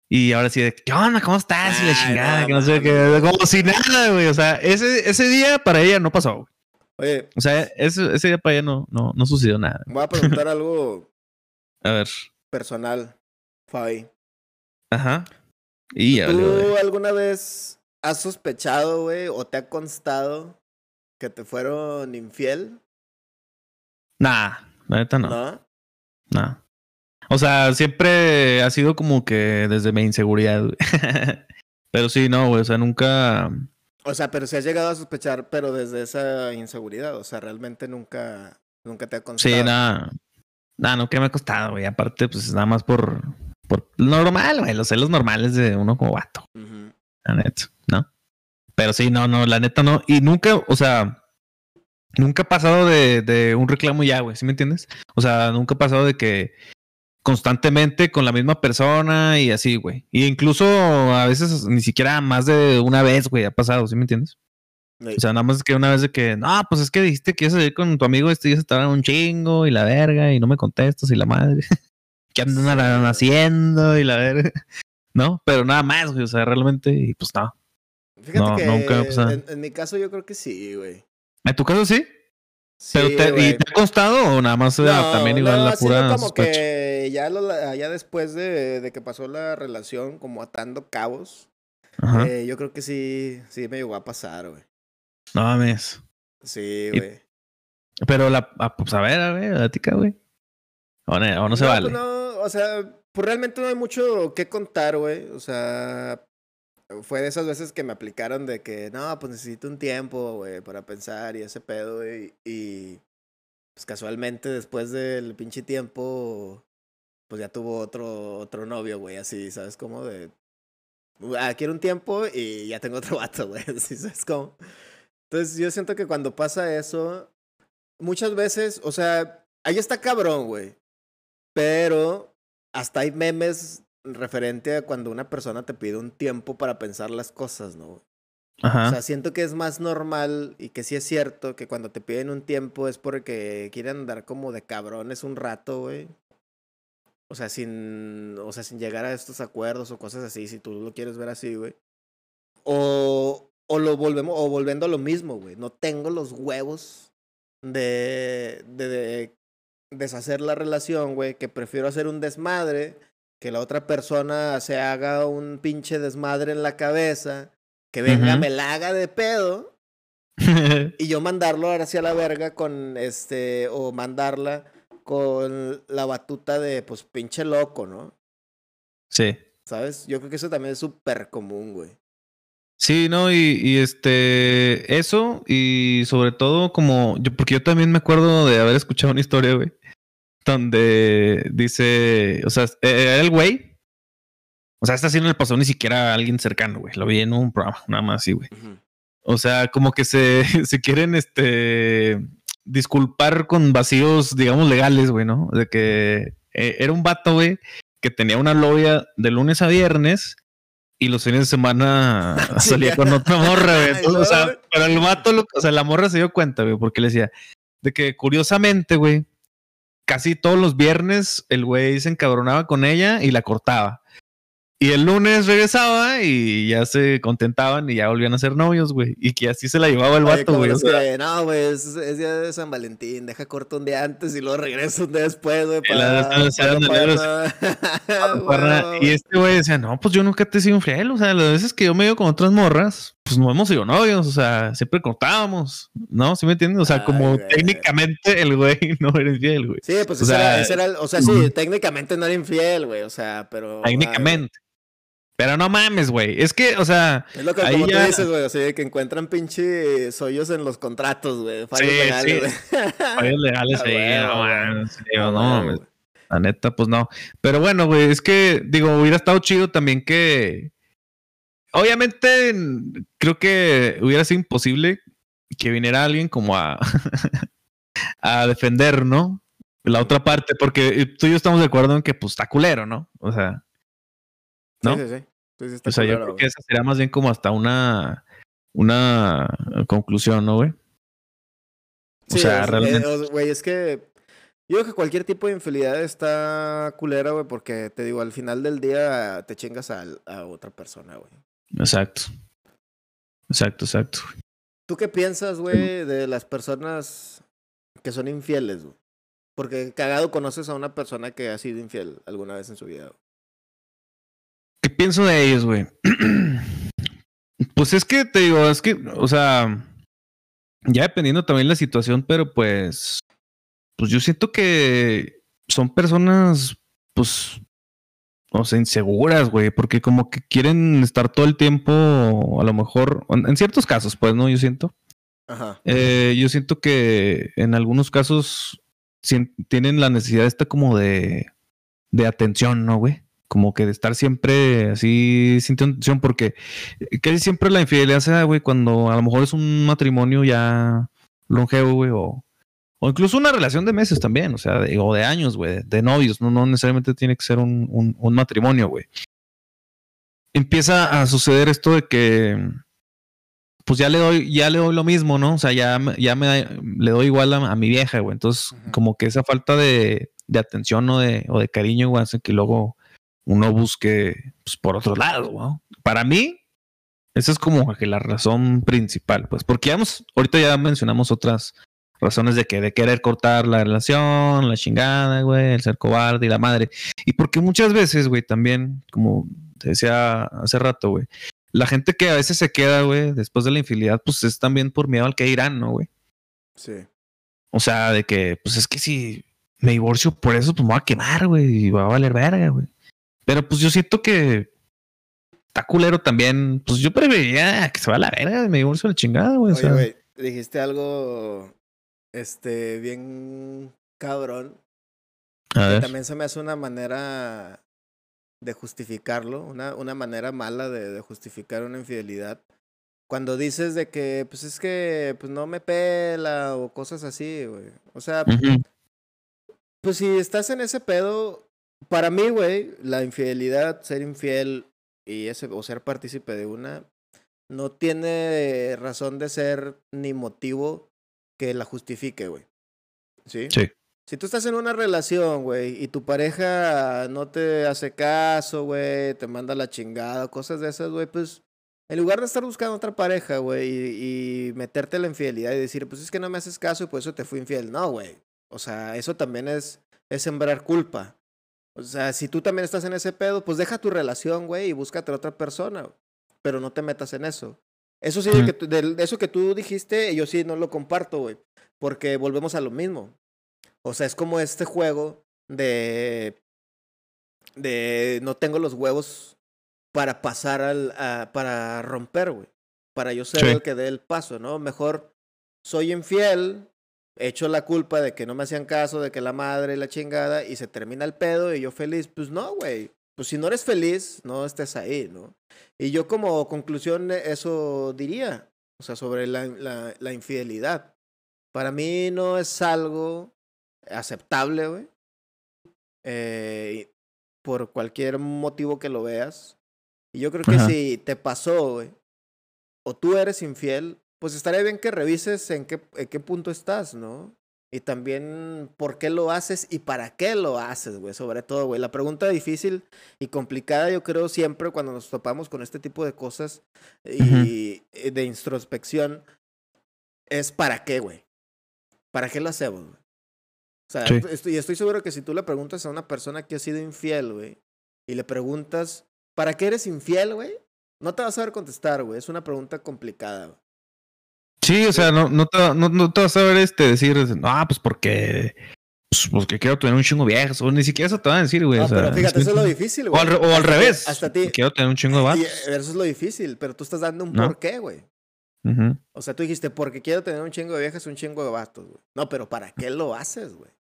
Y ahora sí, de, ¿qué onda? ¿Cómo estás? Y la Ay, chingada, no que no sé qué. Como si nada, güey. O sea, ese, ese día para ella no pasó, güey. oye, O sea, ese, ese día para ella no, no, no sucedió nada. voy a preguntar algo A ver. personal, Fabi. Ajá. Y valió, ¿Tú alguna vez has sospechado, güey, o te ha constado que te fueron infiel? Nah, la neta no. ¿No? Nah. O sea, siempre ha sido como que desde mi inseguridad, güey. Pero sí, no, güey. O sea, nunca. O sea, pero si has llegado a sospechar, pero desde esa inseguridad. O sea, realmente nunca, nunca te ha constado. Sí, nada. Nada, no que me ha costado, güey. Aparte, pues nada más por. Por lo normal, güey. Los celos normales de uno como vato. La neta, ¿no? Pero sí, no, no, la neta no. Y nunca, o sea, nunca ha pasado de, de un reclamo ya, güey, ¿sí me entiendes? O sea, nunca ha pasado de que constantemente con la misma persona y así, güey. Y incluso a veces ni siquiera más de una vez, güey, ha pasado, ¿sí me entiendes? Sí. O sea, nada más que una vez de que, no, pues es que dijiste que ibas a salir con tu amigo este y se estaban un chingo y la verga y no me contestas y la madre. ¿Qué andan Sí. haciendo y la verga? No, pero nada más, güey, o sea, realmente, y pues no. Fíjate No, que nunca, o sea- en, en mi caso yo creo que sí, güey. ¿En tu caso sí? Sí, ¿Pero te. ¿Y te ha costado o nada más No, también igual no, la pura como sospecha? que ya, lo- ya después de, de que pasó la relación, como atando cabos, eh, yo creo que sí, sí me llegó a pasar, güey. No mames. Sí, güey. Pero la, ah, pues a ver, a ver, platica, güey. O no, o no se No, vale. pues no, o sea, pues realmente no hay mucho que contar, güey. O sea, fue de esas veces que me aplicaron de que, no, pues necesito un tiempo, güey, para pensar y ese pedo, güey. Y pues casualmente después del pinche tiempo, pues ya tuvo otro, otro novio, güey, así, ¿sabes cómo? De, ah, quiero un tiempo y ya tengo otro vato, güey, así, ¿sabes cómo? Entonces yo siento que cuando pasa eso, muchas veces, o sea, ahí está cabrón, güey. Pero hasta hay memes referente a cuando una persona te pide un tiempo para pensar las cosas, ¿no? Ajá. O sea, siento que es más normal y que sí es cierto que cuando te piden un tiempo es porque quieren andar como de cabrones un rato, güey. O sea, sin, o sea, sin llegar a estos acuerdos o cosas así, si tú lo quieres ver así, güey. O, o lo volvemos, o volviendo a lo mismo, güey. No tengo los huevos de, de, de deshacer la relación, güey, que prefiero hacer un desmadre, que la otra persona se haga un pinche desmadre en la cabeza, que venga, me la haga de pedo, y yo mandarlo ahora hacia la verga con este, o mandarla con la batuta de, pues, pinche loco, ¿no? sí. ¿Sabes? Yo creo que eso también es súper común, güey. Sí, no, y, y este, eso, y sobre todo como, yo, porque yo también me acuerdo de haber escuchado una historia, güey, donde dice, o sea, eh, era el güey, o sea, esta sí no le pasó ni siquiera a alguien cercano, güey, lo vi en un programa, nada más así, güey. O sea, como que se, se quieren, este, disculpar con vacíos, digamos, legales, güey, ¿no? De que eh, era un vato, güey, que tenía una novia de lunes a viernes y los fines de semana salía con otra morra, güey. Entonces, o sea, pero el vato, lo- o sea, la morra se dio cuenta, güey, porque le decía de que curiosamente, güey, casi todos los viernes el güey se encabronaba con ella y la cortaba. Y el lunes regresaba y ya se contentaban y ya volvían a ser novios, güey. Y que así se la llevaba el vato, güey. o sea, no, güey, es, es día de San Valentín, deja corto un día antes y luego regresa un día después, güey, para, para. Y este güey decía, no, pues yo nunca te he sido infiel. O sea, las veces que yo me he ido con otras morras, pues no hemos sido novios. O sea, siempre cortábamos. ¿No? ¿Sí me entiendes? O sea, Ay, como güey. técnicamente el güey no era infiel, güey. Sí, pues O ese, era, ese era el- o sea, sí, técnicamente no era infiel, güey, o sea, pero... Técnicamente. Pero no mames, güey. Es que, o sea, es lo que Ahí como ya- tú dices, güey, o sea, que encuentran pinches hoyos en los contratos, güey, fallos Sí, legales, sí. güey. fallos legales ahí, güey, no mames. sí, no mames. La neta, pues no. Pero bueno, güey, es que, digo, hubiera estado chido también que. Obviamente, creo que hubiera sido imposible que viniera alguien como a. a defender, ¿no? La otra parte, porque eh, tú y yo estamos de acuerdo en que, pues, está culero, ¿no? O sea, ¿no? Sí, sí, sí. Está o sea, yo creo güey. que esa sería más bien como hasta una. Una conclusión, ¿no, güey? O Sí, sea, es- realmente. eh, o- Güey, es que yo creo que cualquier tipo de infidelidad está culera, güey, porque te digo, al final del día te chingas a, a otra persona, güey. Exacto. Exacto, exacto. ¿Tú qué piensas, güey, de las personas que son infieles, güey? Porque cagado conoces a una persona que ha sido infiel alguna vez en su vida. güey. ¿Qué pienso de ellos, güey? pues es que te digo, es que, o sea, ya dependiendo también la situación, pero pues, pues yo siento que son personas, pues, o sea, inseguras, güey, porque como que quieren estar todo el tiempo, a lo mejor, en ciertos casos, pues, ¿no? Yo siento. Ajá. Eh, yo siento que en algunos casos tienen la necesidad esta como de, de atención, ¿no, güey? Como que de estar siempre así sintiendo atención, porque casi siempre la infidelidad se da, güey, cuando a lo mejor es un matrimonio ya longevo, güey, o, o incluso una relación de meses también, o sea, de, o de años, güey, de novios, no, no necesariamente tiene que ser un, un, un matrimonio, güey. Empieza a suceder esto de que pues ya le doy, ya le doy lo mismo, ¿no? O sea, ya, ya me da- le doy igual a, a mi vieja, güey. Entonces, como que esa falta de, de atención o de, o de cariño, güey, hace que luego uno busque pues, por otro lado, güey. Para mí, esa es como que la razón principal, pues, porque ya hemos, ahorita ya mencionamos otras razones de que de querer cortar la relación, la chingada, güey, el ser cobarde y la madre. Y porque muchas veces, güey, también, como te decía hace rato, güey, la gente que a veces se queda, güey, después de la infidelidad, pues es también por miedo al que dirán, ¿no, güey? Sí. O sea, de que, pues es que si me divorcio por eso, pues me voy a quemar, güey, y va a valer verga, güey. Pero pues yo siento que está culero también. Pues yo preferiría que se va a la verga, me divorcio a la chingada, güey. O Oye, sea, güey, dijiste algo, este, bien cabrón. a que ver. también se me hace una manera de justificarlo, una, una manera mala de, de justificar una infidelidad. Cuando dices de que, pues es que, pues no me pela o cosas así, güey. O sea, pues si estás en ese pedo, para mí, güey, la infidelidad, ser infiel y ese, o ser partícipe de una, no tiene razón de ser ni motivo que la justifique, güey. ¿Sí? Sí. Si tú estás en una relación, güey, y tu pareja no te hace caso, güey, te manda la chingada, cosas de esas, güey, pues en lugar de estar buscando otra pareja, güey, y, y meterte en la infidelidad y decir, pues es que no me haces caso y por eso te fui infiel. No, güey. O sea, eso también es, es sembrar culpa. O sea, si tú también estás en ese pedo, pues deja tu relación, güey, y búscate a otra persona. Pero no te metas en eso. Eso sí, que de eso que tú dijiste, yo sí no lo comparto, güey. Porque volvemos a lo mismo. O sea, es como este juego de. de no tengo los huevos para pasar al. a- para romper, güey. Para yo ser Sí. el que dé el paso, ¿no? Mejor soy infiel, echo la culpa de que no me hacían caso, de que la madre y la chingada, y se termina el pedo y yo feliz. Pues no, güey. Pues si no eres feliz, no estés ahí, ¿no? Y yo como conclusión eso diría, o sea, sobre la, la, la infidelidad. Para mí no es algo aceptable, güey. Eh, por cualquier motivo que lo veas. Y yo creo que Ajá. si te pasó, güey, o tú eres infiel, pues estaría bien que revises en qué, en qué punto estás, ¿no? Y también por qué lo haces y para qué lo haces, güey. Sobre todo, güey. La pregunta difícil y complicada, yo creo, siempre cuando nos topamos con este tipo de cosas y y de introspección, es para qué, güey. ¿Para qué lo hacemos, güey? O sea, Sí. estoy, estoy seguro que si tú le preguntas a una persona que ha sido infiel, güey, y le preguntas, ¿para qué eres infiel, güey? No te vas a saber contestar, güey. Es una pregunta complicada, güey. Sí, o sea, no, no, te, no, no te vas a ver este decir, ah, pues porque. Pues porque quiero tener un chingo viejas. O ni siquiera eso te van a decir, güey. No, o sea, pero fíjate, eso es lo o difícil, al, güey. o al Hasta ti- revés. Hasta ti. Quiero tener un chingo de vatos. eso es lo difícil, pero tú estás dando un ¿No? porqué, güey. O sea, tú dijiste, porque quiero tener un chingo de viejas, un chingo de vatos, güey. No, pero ¿para qué lo haces, güey?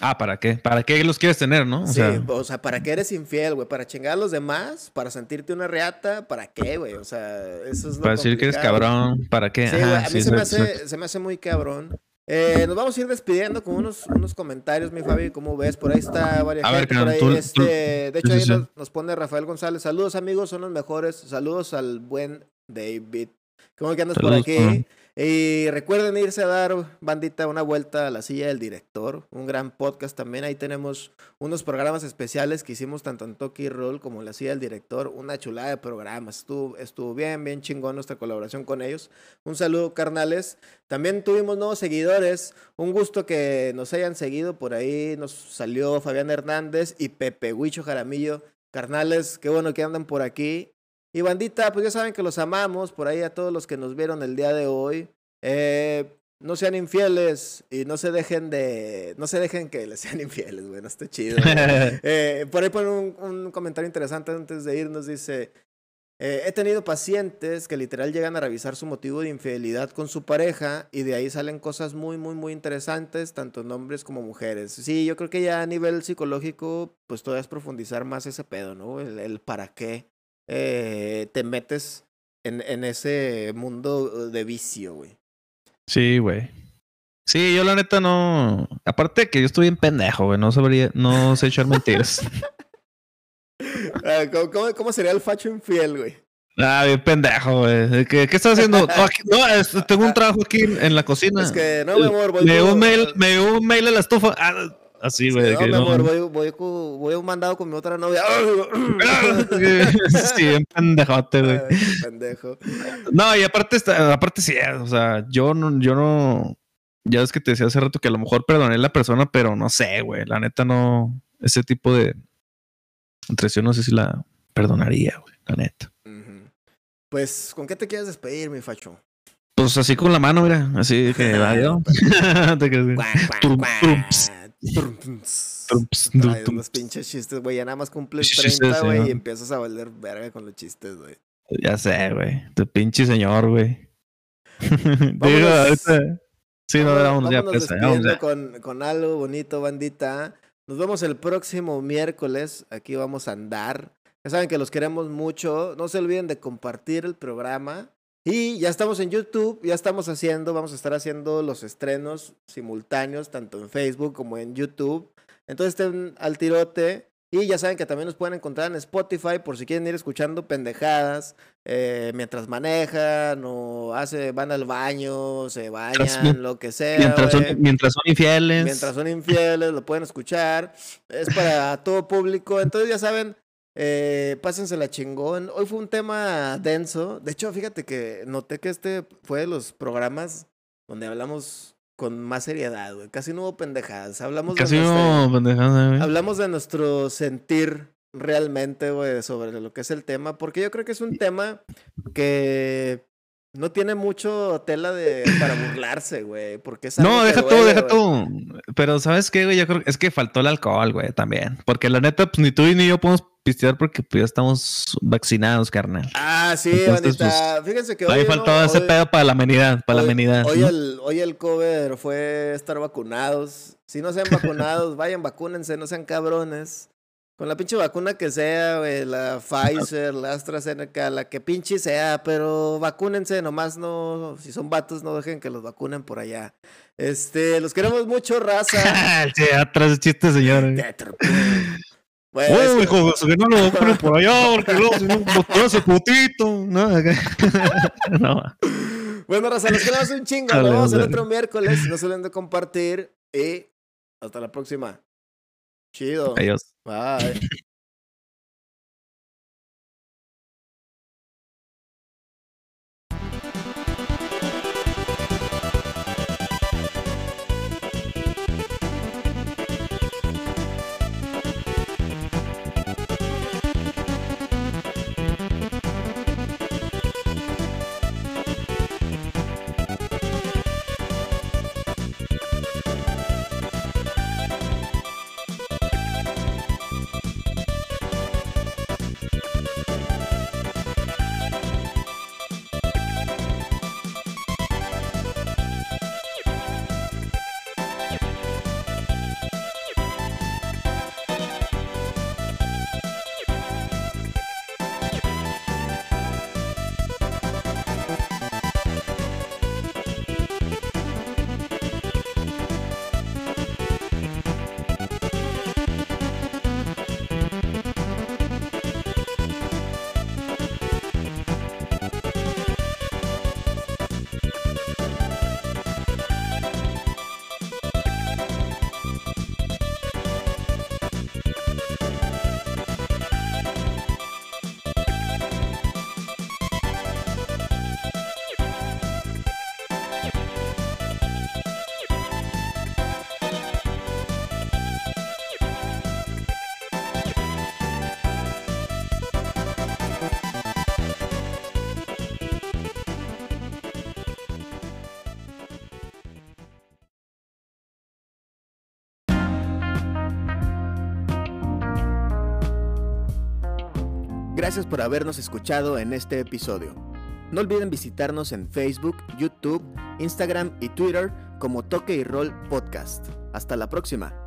Ah, ¿para qué? ¿Para qué los quieres tener, no? O sí, sea, o sea, ¿para qué eres infiel, güey? ¿Para chingar a los demás? ¿Para sentirte una reata? ¿Para qué, güey? O sea, eso es lo para decir que eres cabrón, ¿para qué? Sí, Ajá, a mí sí, se, me hace, se me hace muy cabrón. Eh, nos vamos a ir despidiendo con unos, unos comentarios, mi Fabi, ¿cómo ves? Por ahí está varias A ver, gente, por ahí, tú- este, tú- de hecho ahí nos, nos pone Rafael González, saludos amigos, son los mejores, saludos al buen David. ¿Cómo que andas por Saludos, aquí? Juan. Y recuerden irse a dar, bandita, una vuelta a la silla del director, un gran podcast también. Ahí tenemos unos programas especiales que hicimos tanto en Toki Roll como en la silla del director. Una chulada de programas. Estuvo, estuvo bien, bien chingón nuestra colaboración con ellos. Un saludo, carnales. También tuvimos nuevos seguidores. Un gusto que nos hayan seguido. Por ahí nos salió Fabián Hernández y Pepe Huicho Jaramillo. Carnales, qué bueno que andan por aquí. Y bandita, pues ya saben que los amamos, por ahí a todos los que nos vieron el día de hoy. Eh, no sean infieles y no se dejen de. No se dejen que les sean infieles, güey. No está chido. eh, por ahí pone un, un, comentario interesante antes de irnos. Dice: eh, He tenido pacientes que literal llegan a revisar su motivo de infidelidad con su pareja y de ahí salen cosas muy, muy, muy interesantes, tanto en hombres como mujeres. Sí, yo creo que ya a nivel psicológico, pues todavía es profundizar más ese pedo, ¿no? El, el para qué eh, te metes en, en ese mundo de vicio, güey. Sí, güey. Sí, yo la neta no. Aparte de que yo estoy bien pendejo, güey. No sabría, no sé echar mentiras. Ah, ¿Cómo, cómo, cómo sería el facho infiel, güey? Ah, bien pendejo, güey. ¿Qué, ¿Qué estás haciendo? No, aquí- no, es- tengo un trabajo aquí en, la cocina. Es que, no, mi amor, voy me por- un mail, me llegó un mail a la estufa. Ah, así, güey. no, que mi no- amor, voy, voy, voy a un mandado con mi otra novia. sí, bien pendejote, güey. Pendejo. No, y aparte, está, aparte sí, o sea, yo no, yo no, ya es que te decía hace rato que a lo mejor perdoné a la persona, pero no sé, güey, la neta no, ese tipo de traición no sé si la perdonaría, güey, la neta. Pues, ¿con qué te quieres despedir, mi facho? Pues así con la mano, mira, así que adiós. Trumps. unos pinches chistes, güey. Ya nada más cumples Chistes, 30, güey, sí, y ¿no? empiezas a valer verga con los chistes, güey. Ya sé, güey, tu pinche señor, güey. Digo, ahorita. Sí, no, ya, pues, vamos ya. con, con algo bonito, bandita. Nos vemos el próximo miércoles. Aquí vamos a andar. Ya saben que los queremos mucho. No se olviden de compartir el programa. Y ya estamos en YouTube, ya estamos haciendo, vamos a estar haciendo los estrenos simultáneos, tanto en Facebook como en YouTube. Entonces estén al tirote. Y ya saben que también nos pueden encontrar en Spotify por si quieren ir escuchando pendejadas eh, mientras manejan o hace, van al baño, se bañan, lo que sea. Mientras son, mientras son infieles. Mientras son infieles, lo pueden escuchar. Es para todo público. Entonces, ya saben, eh, pásensela chingón. Hoy fue un tema denso. De hecho, fíjate que noté que este fue de los programas donde hablamos con más seriedad, güey. Casi no hubo pendejadas. Hablamos Casi de nuestra- no, pendejada, güey. Hablamos de nuestro sentir realmente, güey, sobre lo que es el tema, porque yo creo que es un tema que no tiene mucho tela de para burlarse, güey, porque es algo No, deja tú, deja güey. tú. Pero ¿sabes qué, güey? Yo creo que es que faltó el alcohol, güey, también. Porque la neta, pues ni tú ni yo podemos pistear porque pues, ya estamos vaccinados, carnal. Ah, sí, Entonces, bandita. Fíjense que Ahí hoy, faltó ¿no? ese Hoy- pedo para la amenidad, para la hoy- amenidad. Hoy, ¿no? el, hoy el cover fue estar vacunados. Si no sean vacunados, vayan, vacúnense, no sean cabrones. Con la pinche vacuna que sea, güey, la Pfizer, la AstraZeneca, la que pinche sea, pero vacúnense, nomás no, si son vatos, no dejen que los vacunen por allá. Este, los queremos mucho, raza. sí, atrás chiste, señor. Bueno, es que- hijo, que no lo ponen por allá, porque luego si no, ese putito. No, no. bueno, raza, los queremos un chingo. Nos vemos el otro miércoles. No se olviden de compartir y hasta la próxima. Chido. Adiós. Bye. Gracias por habernos escuchado en este episodio. No olviden visitarnos en Facebook, YouTube, Instagram y Twitter como Toque y Roll Podcast. Hasta la próxima.